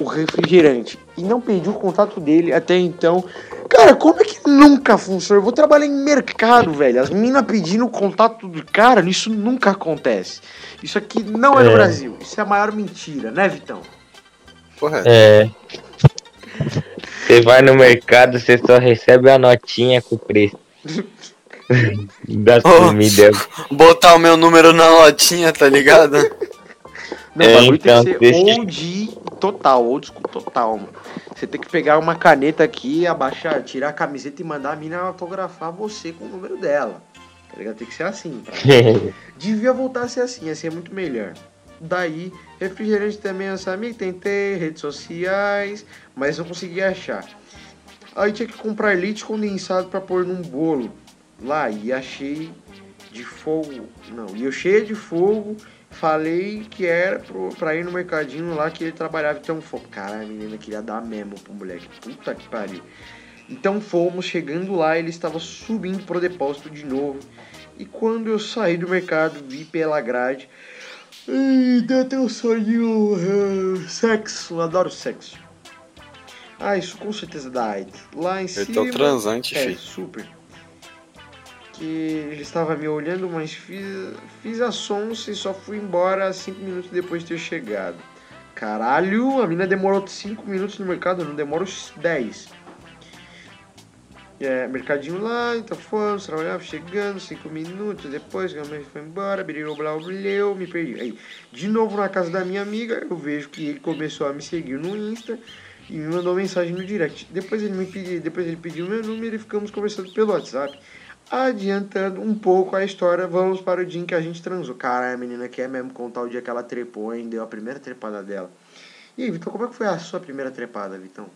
o refrigerante. E não perdi o contato dele até então. Cara, como é que nunca funciona? Eu vou trabalhar em mercado, velho. As minas pedindo o contato do cara, isso nunca acontece. Isso aqui não é, no É. Brasil. Isso é a maior mentira, né, Vitão? Porra. É. Você vai no mercado, você só recebe a notinha com o preço. da Oh. comida. Botar o meu número na lotinha, tá ligado? Não, É, então, tem que deixa- ser old total, old school total, mano. Você tem que pegar uma caneta aqui, abaixar, tirar a camiseta e mandar a mina autografar você com o número dela. Tá ligado? Tem que ser assim. Pra... Devia voltar a ser assim, assim é muito melhor. Daí, refrigerante também, eu sabia, tentei, redes sociais, mas não consegui achar. Aí tinha que comprar leite condensado pra pôr num bolo lá e achei de fogo. Não, e eu cheia de fogo, falei que era pro, pra ir no mercadinho lá que ele trabalhava. Então, fomos. Caralho, a menina queria dar memo pro moleque. Puta que pariu. Então fomos, chegando lá, ele estava subindo pro depósito de novo. E quando eu saí do mercado, vi pela grade. Deu até um sonho. ah, sexo, adoro sexo. Ah, isso com certeza dá AIDS. Lá em Eu cima. tô transante, É, filho. super. Que ele estava me olhando, mas fiz, fiz a sonsa e só fui embora cinco minutos depois de ter chegado. Caralho, a mina demorou 5 minutos no mercado, não demoro os 10. É, mercadinho lá, então fomos, trabalhava, chegando, 5 minutos depois, a mãe foi embora, birirou, blá, blá, me perdi. Aí, de novo na casa da minha amiga, eu vejo que ele começou a me seguir no Insta e me mandou mensagem no direct. Depois ele me pediu, depois ele pediu meu número e ficamos conversando pelo WhatsApp. Adiantando um pouco a história, vamos para o dia em que a gente transou. Cara, a menina quer mesmo contar o dia que ela trepou, hein? Deu a primeira trepada dela. E aí, Vitão, como é que foi a sua primeira trepada, Vitão?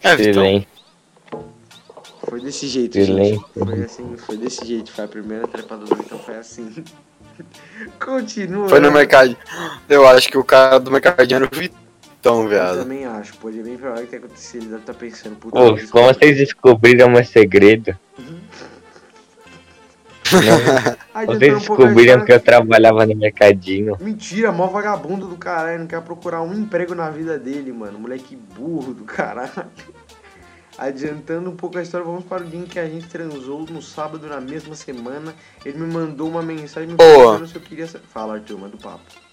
É, Vitão. Foi desse jeito, gente. Foi assim, foi desse jeito. Foi a primeira trepada do Vitão, foi assim. Continua. Foi no né? mercado. Eu acho que o cara do mercadinho era o Vitão, Eu viado. também acho. Pode bem provável que tenha acontecido. Ele deve estar pensando, puta. Pô, mas- como vocês descobriram meu segredo? Não, vocês descobriram que eu trabalhava no mercadinho. Mentira, mó vagabundo do caralho, não quer procurar um emprego na vida dele, mano. Moleque burro do caralho. Adiantando um pouco a história, vamos para o dia em que a gente transou no sábado na mesma semana. Ele me mandou uma mensagem me perguntando se eu queria. Fala, Arthur, manda o papo.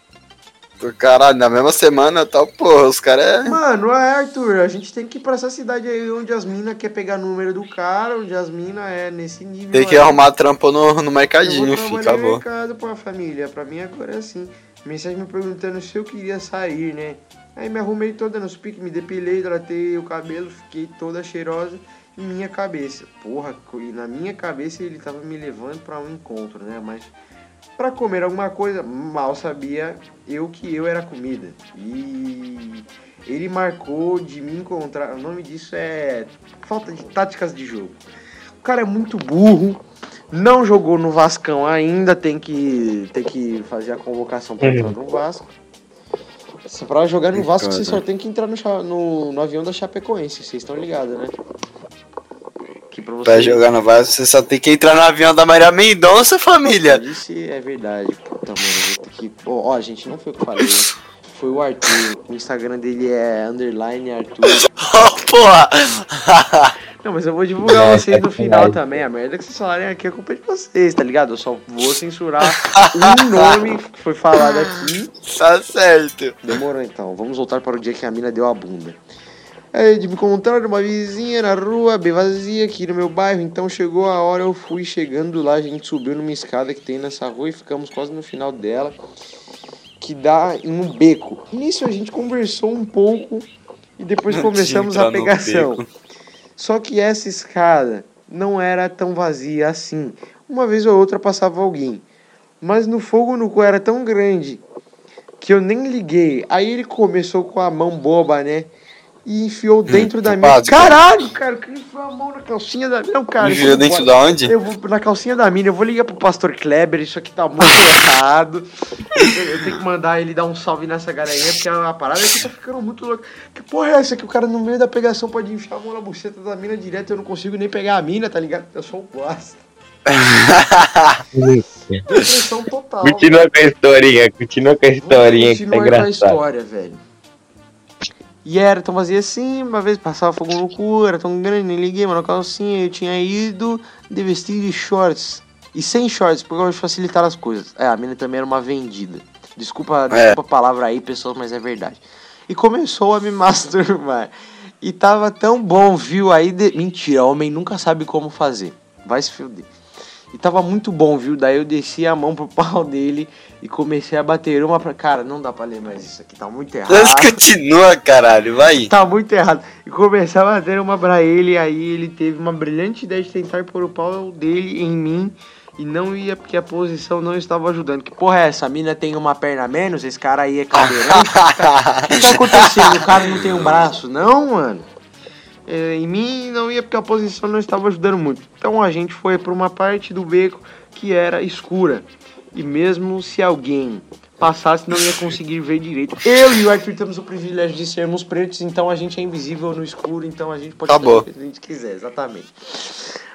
Caralho, na mesma semana tal, porra, os caras é. Mano, é, Arthur, a gente tem que ir pra essa cidade aí onde as minas quer pegar número do cara, onde as minas é nesse nível. Tem que aí. arrumar trampo no, no mercadinho, vou fi, trabalhar no acabou. mercado pra família. Pra mim agora é assim. Mensagem me perguntando se eu queria sair, né? Aí me arrumei toda nos piques, me depilei, tratei o cabelo, fiquei toda cheirosa em minha cabeça. Porra, e na minha cabeça ele tava me levando pra um encontro, né? Mas pra comer alguma coisa, mal sabia eu que eu era comida. E ele marcou de me encontrar. O nome disso é falta de táticas de jogo. O cara é muito burro. Não jogou no Vascão ainda, tem que, tem que fazer a convocação pra entrar no Vasco. Se Pra jogar no Vasco, você só tem que entrar no, no, no avião da Chapecoense, vocês estão ligados, né? Que pra você... Pra jogar no Vasco, você só tem que entrar no avião da Maria Mendonça, família. Isso é verdade. Puta, mano, vou ter que... Ó, ó, gente, não foi o que eu falei. Foi o Arthur. O Instagram dele é underline Arthur. Oh, porra! Não, mas eu vou divulgar É, vocês no sacanagem. final também. A merda que vocês falarem aqui é culpa de vocês, tá ligado? Eu só vou censurar um nome que foi falado aqui. tá certo. Demorou então. Vamos voltar para o dia que a mina deu a bunda. É, de me encontrar uma vizinha na rua, bem vazia, aqui no meu bairro. Então chegou a hora, eu fui chegando lá. A gente subiu numa escada que tem nessa rua e ficamos quase no final dela, que dá em um beco. Nisso a gente conversou um pouco E depois De começamos a pegação. Só que essa escada não era tão vazia assim. Uma vez ou outra passava alguém. Mas no fogo no cu era tão grande que eu nem liguei. Aí ele começou com a mão boba, né? E enfiou dentro da minha. básico. Caralho, cara, que enfiou a mão na calcinha da. Não, cara. Enfiou dentro da onde? Eu vou na calcinha da mina, eu vou ligar pro pastor Kleber, isso aqui tá muito errado. Eu, eu tenho que mandar ele dar um salve nessa galerinha, porque a parada aqui tá ficando muito louca. Que porra é essa que o cara no meio da pegação pode enfiar a mão na buceta da mina direto, eu não consigo nem pegar a mina, tá ligado? Eu sou um bosta. Depressão total. Continua com a historinha, continua com a historinha que tá Continua com a história, velho. E era tão vazio assim, uma vez passava fogo no cu, era tão grande, nem liguei, mano, calcinha, eu tinha ido de vestido de shorts. E sem shorts, porque eu gosto de facilitar as coisas. É, a mina também era uma vendida. Desculpa, É. desculpa a palavra aí, pessoal, mas é verdade. E começou a me masturbar. E tava tão bom, viu? Aí, de... mentira, homem nunca sabe como fazer. Vai se fuder. E tava muito bom, viu? Daí eu desci a mão pro pau dele e comecei a bater uma pra. Cara, não dá pra ler mais isso aqui, tá muito errado. Mas continua, caralho, vai. Tá muito errado. E comecei a bater uma pra ele, aí ele teve uma brilhante ideia de tentar pôr o pau dele em mim. E não ia, porque a posição não estava ajudando. Que porra é essa? A mina tem uma perna menos? Esse cara aí é cadeirante? O que tá acontecendo? O cara não tem um braço? Não, mano. É, em mim não ia porque a posição não estava ajudando muito. Então a gente foi para uma parte do beco que era escura. E mesmo se alguém passasse, não ia conseguir ver direito. Eu e o Arthur temos o privilégio de sermos pretos, então a gente é invisível no escuro, então a gente pode Acabou. fazer o que a gente quiser, exatamente.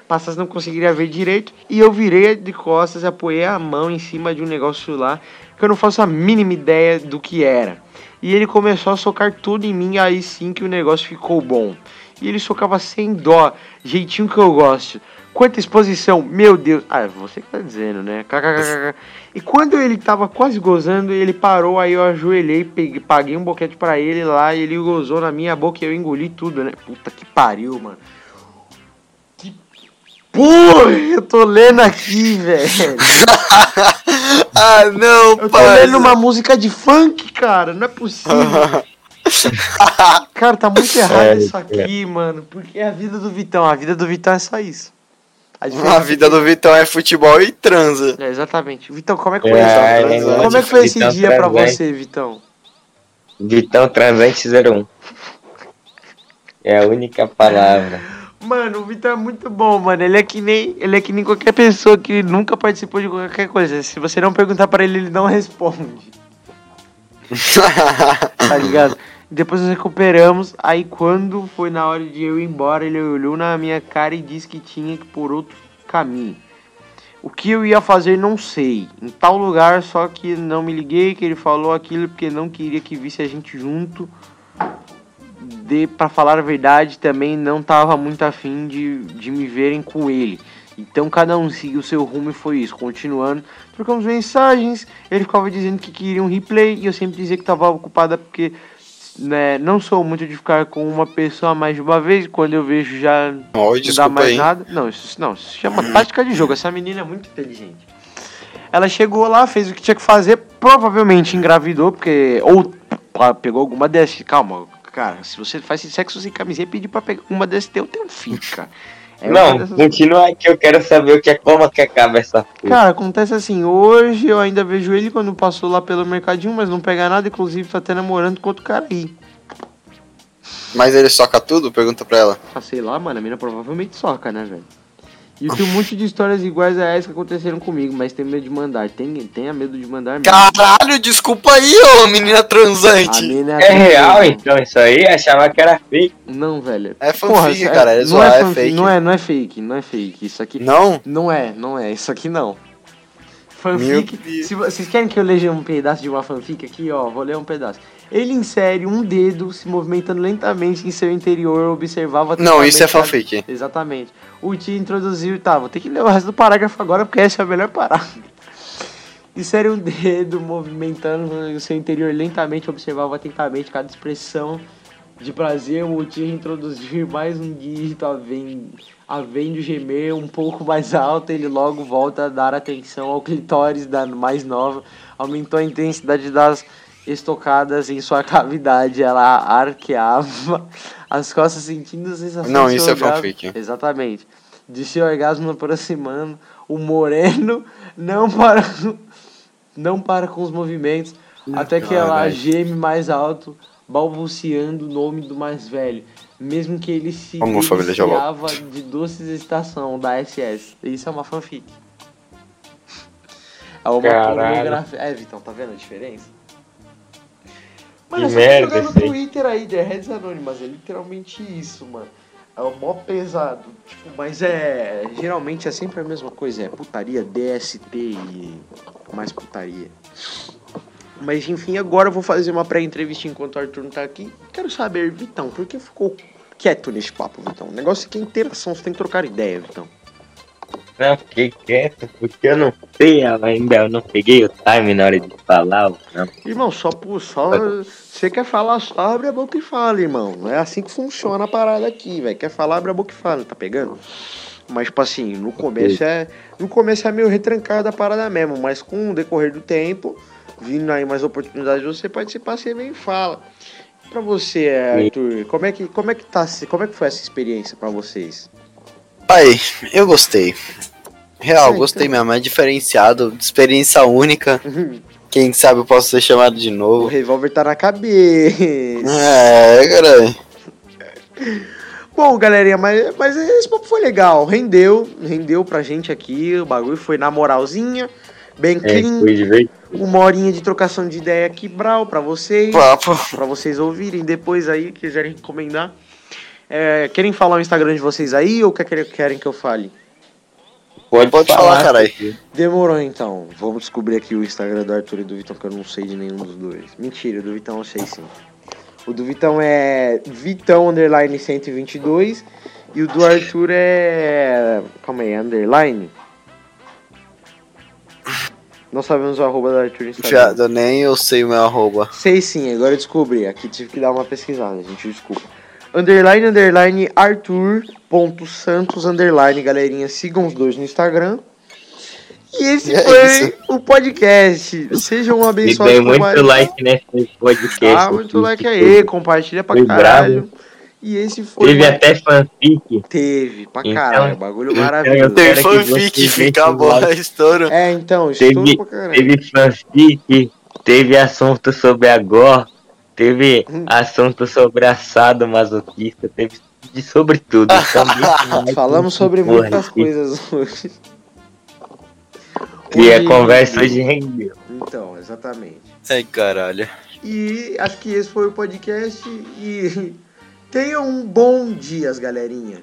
Passasse não conseguiria ver direito e eu virei de costas e apoiei a mão em cima de um negócio lá que eu não faço a mínima ideia do que era. E ele começou a socar tudo em mim, aí sim que o negócio ficou bom. E ele socava sem dó, jeitinho que eu gosto. Quanta exposição, meu Deus. Ah, você que tá dizendo, né? KKKK. E quando ele tava quase gozando, ele parou, aí eu ajoelhei, peguei, paguei um boquete pra ele lá, e ele gozou na minha boca e eu engoli tudo, né? Puta que pariu, mano. Que porra, eu tô lendo aqui, velho. ah, não, Eu tô pai. lendo uma música de funk, cara, não é possível. Cara, tá muito errado É, isso aqui, mano. Porque é a vida do Vitão. A vida do Vitão é só isso. A A vida do Vitão é futebol e transa. É, exatamente. Vitão, como é que foi, É, esse- é, é, como é que foi esse Vitão dia pra você, Vitão? Vitão Transante 01. É a única palavra. Mano, o Vitão é muito bom, mano. Ele é que nem, ele é que nem qualquer pessoa que nunca participou de qualquer coisa. Se você não perguntar pra ele, ele não responde. Tá ligado? Depois nós recuperamos. Aí quando foi na hora de eu ir embora, ele olhou na minha cara e disse que tinha que por outro caminho. O que eu ia fazer não sei. Em tal lugar, só que não me liguei que ele falou aquilo porque não queria que visse a gente junto. De, pra falar a verdade, também não tava muito afim de, de me verem com ele. Então cada um seguiu seu rumo e foi isso. Continuando, trocamos mensagens. Ele ficava dizendo que queria um replay e eu sempre dizia que tava ocupada porque né, não sou muito de ficar com uma pessoa mais de uma vez. Quando eu vejo já Oi, não dá mais aí. nada. Não, isso não, isso chama tática de jogo. Essa menina é muito inteligente. Ela chegou lá, fez o que tinha que fazer, provavelmente engravidou, porque. Ou pegou alguma dessas. Calma, cara, se você faz sexo sem camisinha, pedir pra pegar uma dessas teu, tem um filho, cara. É não, dessas- continua que eu quero saber o que é como que acaba essa porra. Cara, acontece assim, hoje eu ainda vejo ele quando passou lá pelo mercadinho, mas não pega nada, inclusive tá até namorando com outro cara aí. Mas ele soca tudo? Pergunta pra ela. Ah, sei lá, mano, a mina provavelmente soca, né, velho? E tenho um monte de histórias iguais a essa que aconteceram comigo, mas tenho medo de mandar. Tem, tenha medo de mandar mesmo. Caralho, desculpa aí, ô menina transante. mina É real assim, então isso aí? Achava que era fake. Não, velho. É fanfic, cara, é não zoar, é fanfic, fake. Não é, não é fake, não é fake. Isso aqui. Não? Não é, não é. Isso aqui não. Fanfic. Se vo- vocês querem que eu leia um pedaço de uma fanfic aqui, ó, vou ler um pedaço. Ele insere um dedo se movimentando lentamente em seu interior, observava. Não, isso é fanfic. Exatamente. O tio introduziu. Tá, vou ter que ler o resto do parágrafo agora, porque essa é a melhor parágrafo. Insere um dedo movimentando o seu interior lentamente, observava atentamente cada expressão de prazer. O tio introduziu mais um dígito, havendo, havendo gemer um pouco mais alto. Ele logo volta a dar atenção ao clitóris da mais nova. Aumentou a intensidade das estocadas em sua cavidade. Ela arqueava as costas sentindo a sensação Não, isso é orgasmo. fanfic. Exatamente. De seu orgasmo aproximando, o moreno não para, não para com os movimentos, até que ela geme mais alto, balbuciando o nome do mais velho. Mesmo que ele se deliciava de doces estação da SS. Isso é uma fanfic. É uma pornografia. É, Vitão, tá vendo a diferença? Mano, Que é só merda jogar no. Twitter aí, The Reds Anonymous, é literalmente isso, mano. É o mó pesado. Tipo, mas é. Geralmente é sempre a mesma coisa, é putaria, DST e mais putaria. Mas enfim, agora eu vou fazer uma pré-entrevista enquanto o Arthur não tá aqui. Quero saber, Vitão, por que ficou quieto nesse papo, Vitão? O negócio aqui é interação, você tem que trocar ideia, Vitão. Não, fiquei quieto, porque eu não sei ainda, eu não peguei o time na hora de falar. Não. Irmão, só por só. Você quer falar só, abre a boca e fala, irmão. Não é assim que funciona a parada aqui, velho. Quer falar, abre a boca e fala, tá pegando? Mas, tipo assim, no começo é. No começo é meio retrancada a parada mesmo, mas com o decorrer do tempo, vindo aí mais oportunidades de você participar, você vem e fala. Pra você, Arthur, como é que, como é que tá, como é que foi essa experiência pra vocês? Pai, eu gostei. Real, É, gostei então. mesmo. É diferenciado, experiência única. Quem sabe eu posso ser chamado de o novo. revólver tá na cabeça. É, caralho. Bom, galerinha, mas, mas esse papo foi legal. Rendeu, rendeu pra gente aqui. O bagulho foi na moralzinha, bem É, clean. divertido. Uma horinha de trocação de ideia aqui, Brau, pra vocês. Papo. Pra vocês ouvirem depois aí, quiserem recomendar. É, querem falar o Instagram de vocês aí ou quer- querem que eu fale? Pode, Pode falar, caralho. Demorou então. Vamos descobrir aqui o Instagram do Arthur e do Vitão, que eu não sei de nenhum dos dois. Mentira, o do Vitão eu sei sim. O do Vitão é Vitão underline 122 e o do Arthur é. Calma aí, underline? Não sabemos o arroba do Arthur Instagram. Nem eu sei o meu arroba. Sei sim, agora descobri. Aqui tive que dar uma pesquisada, gente, desculpa. Underline, underline, Arthur, ponto Santos, underline, galerinha, sigam os dois no Instagram. E esse E é foi isso. o podcast. Sejam E abençoados dei por muito mais- like nesse podcast. Ah, muito like aí, compartilha pra Foi caralho. E esse foi Teve mais- até fanfic. Teve, pra Então- caralho, bagulho então maravilhoso. que fanfic, fica veja bom, lá. é estouro. É, então, Teve- estouro pra caralho. Teve fanfic, teve assunto sobre a gore, teve Hum. assunto sobre assado masoquista, teve de sobre tudo. Então, Falamos sobre porra muitas aqui. coisas hoje. E a Hoje- conversa hoje rendeu. Então, exatamente. Ai, caralho. E acho que esse foi o podcast. E tenham um bom dia, galerinha.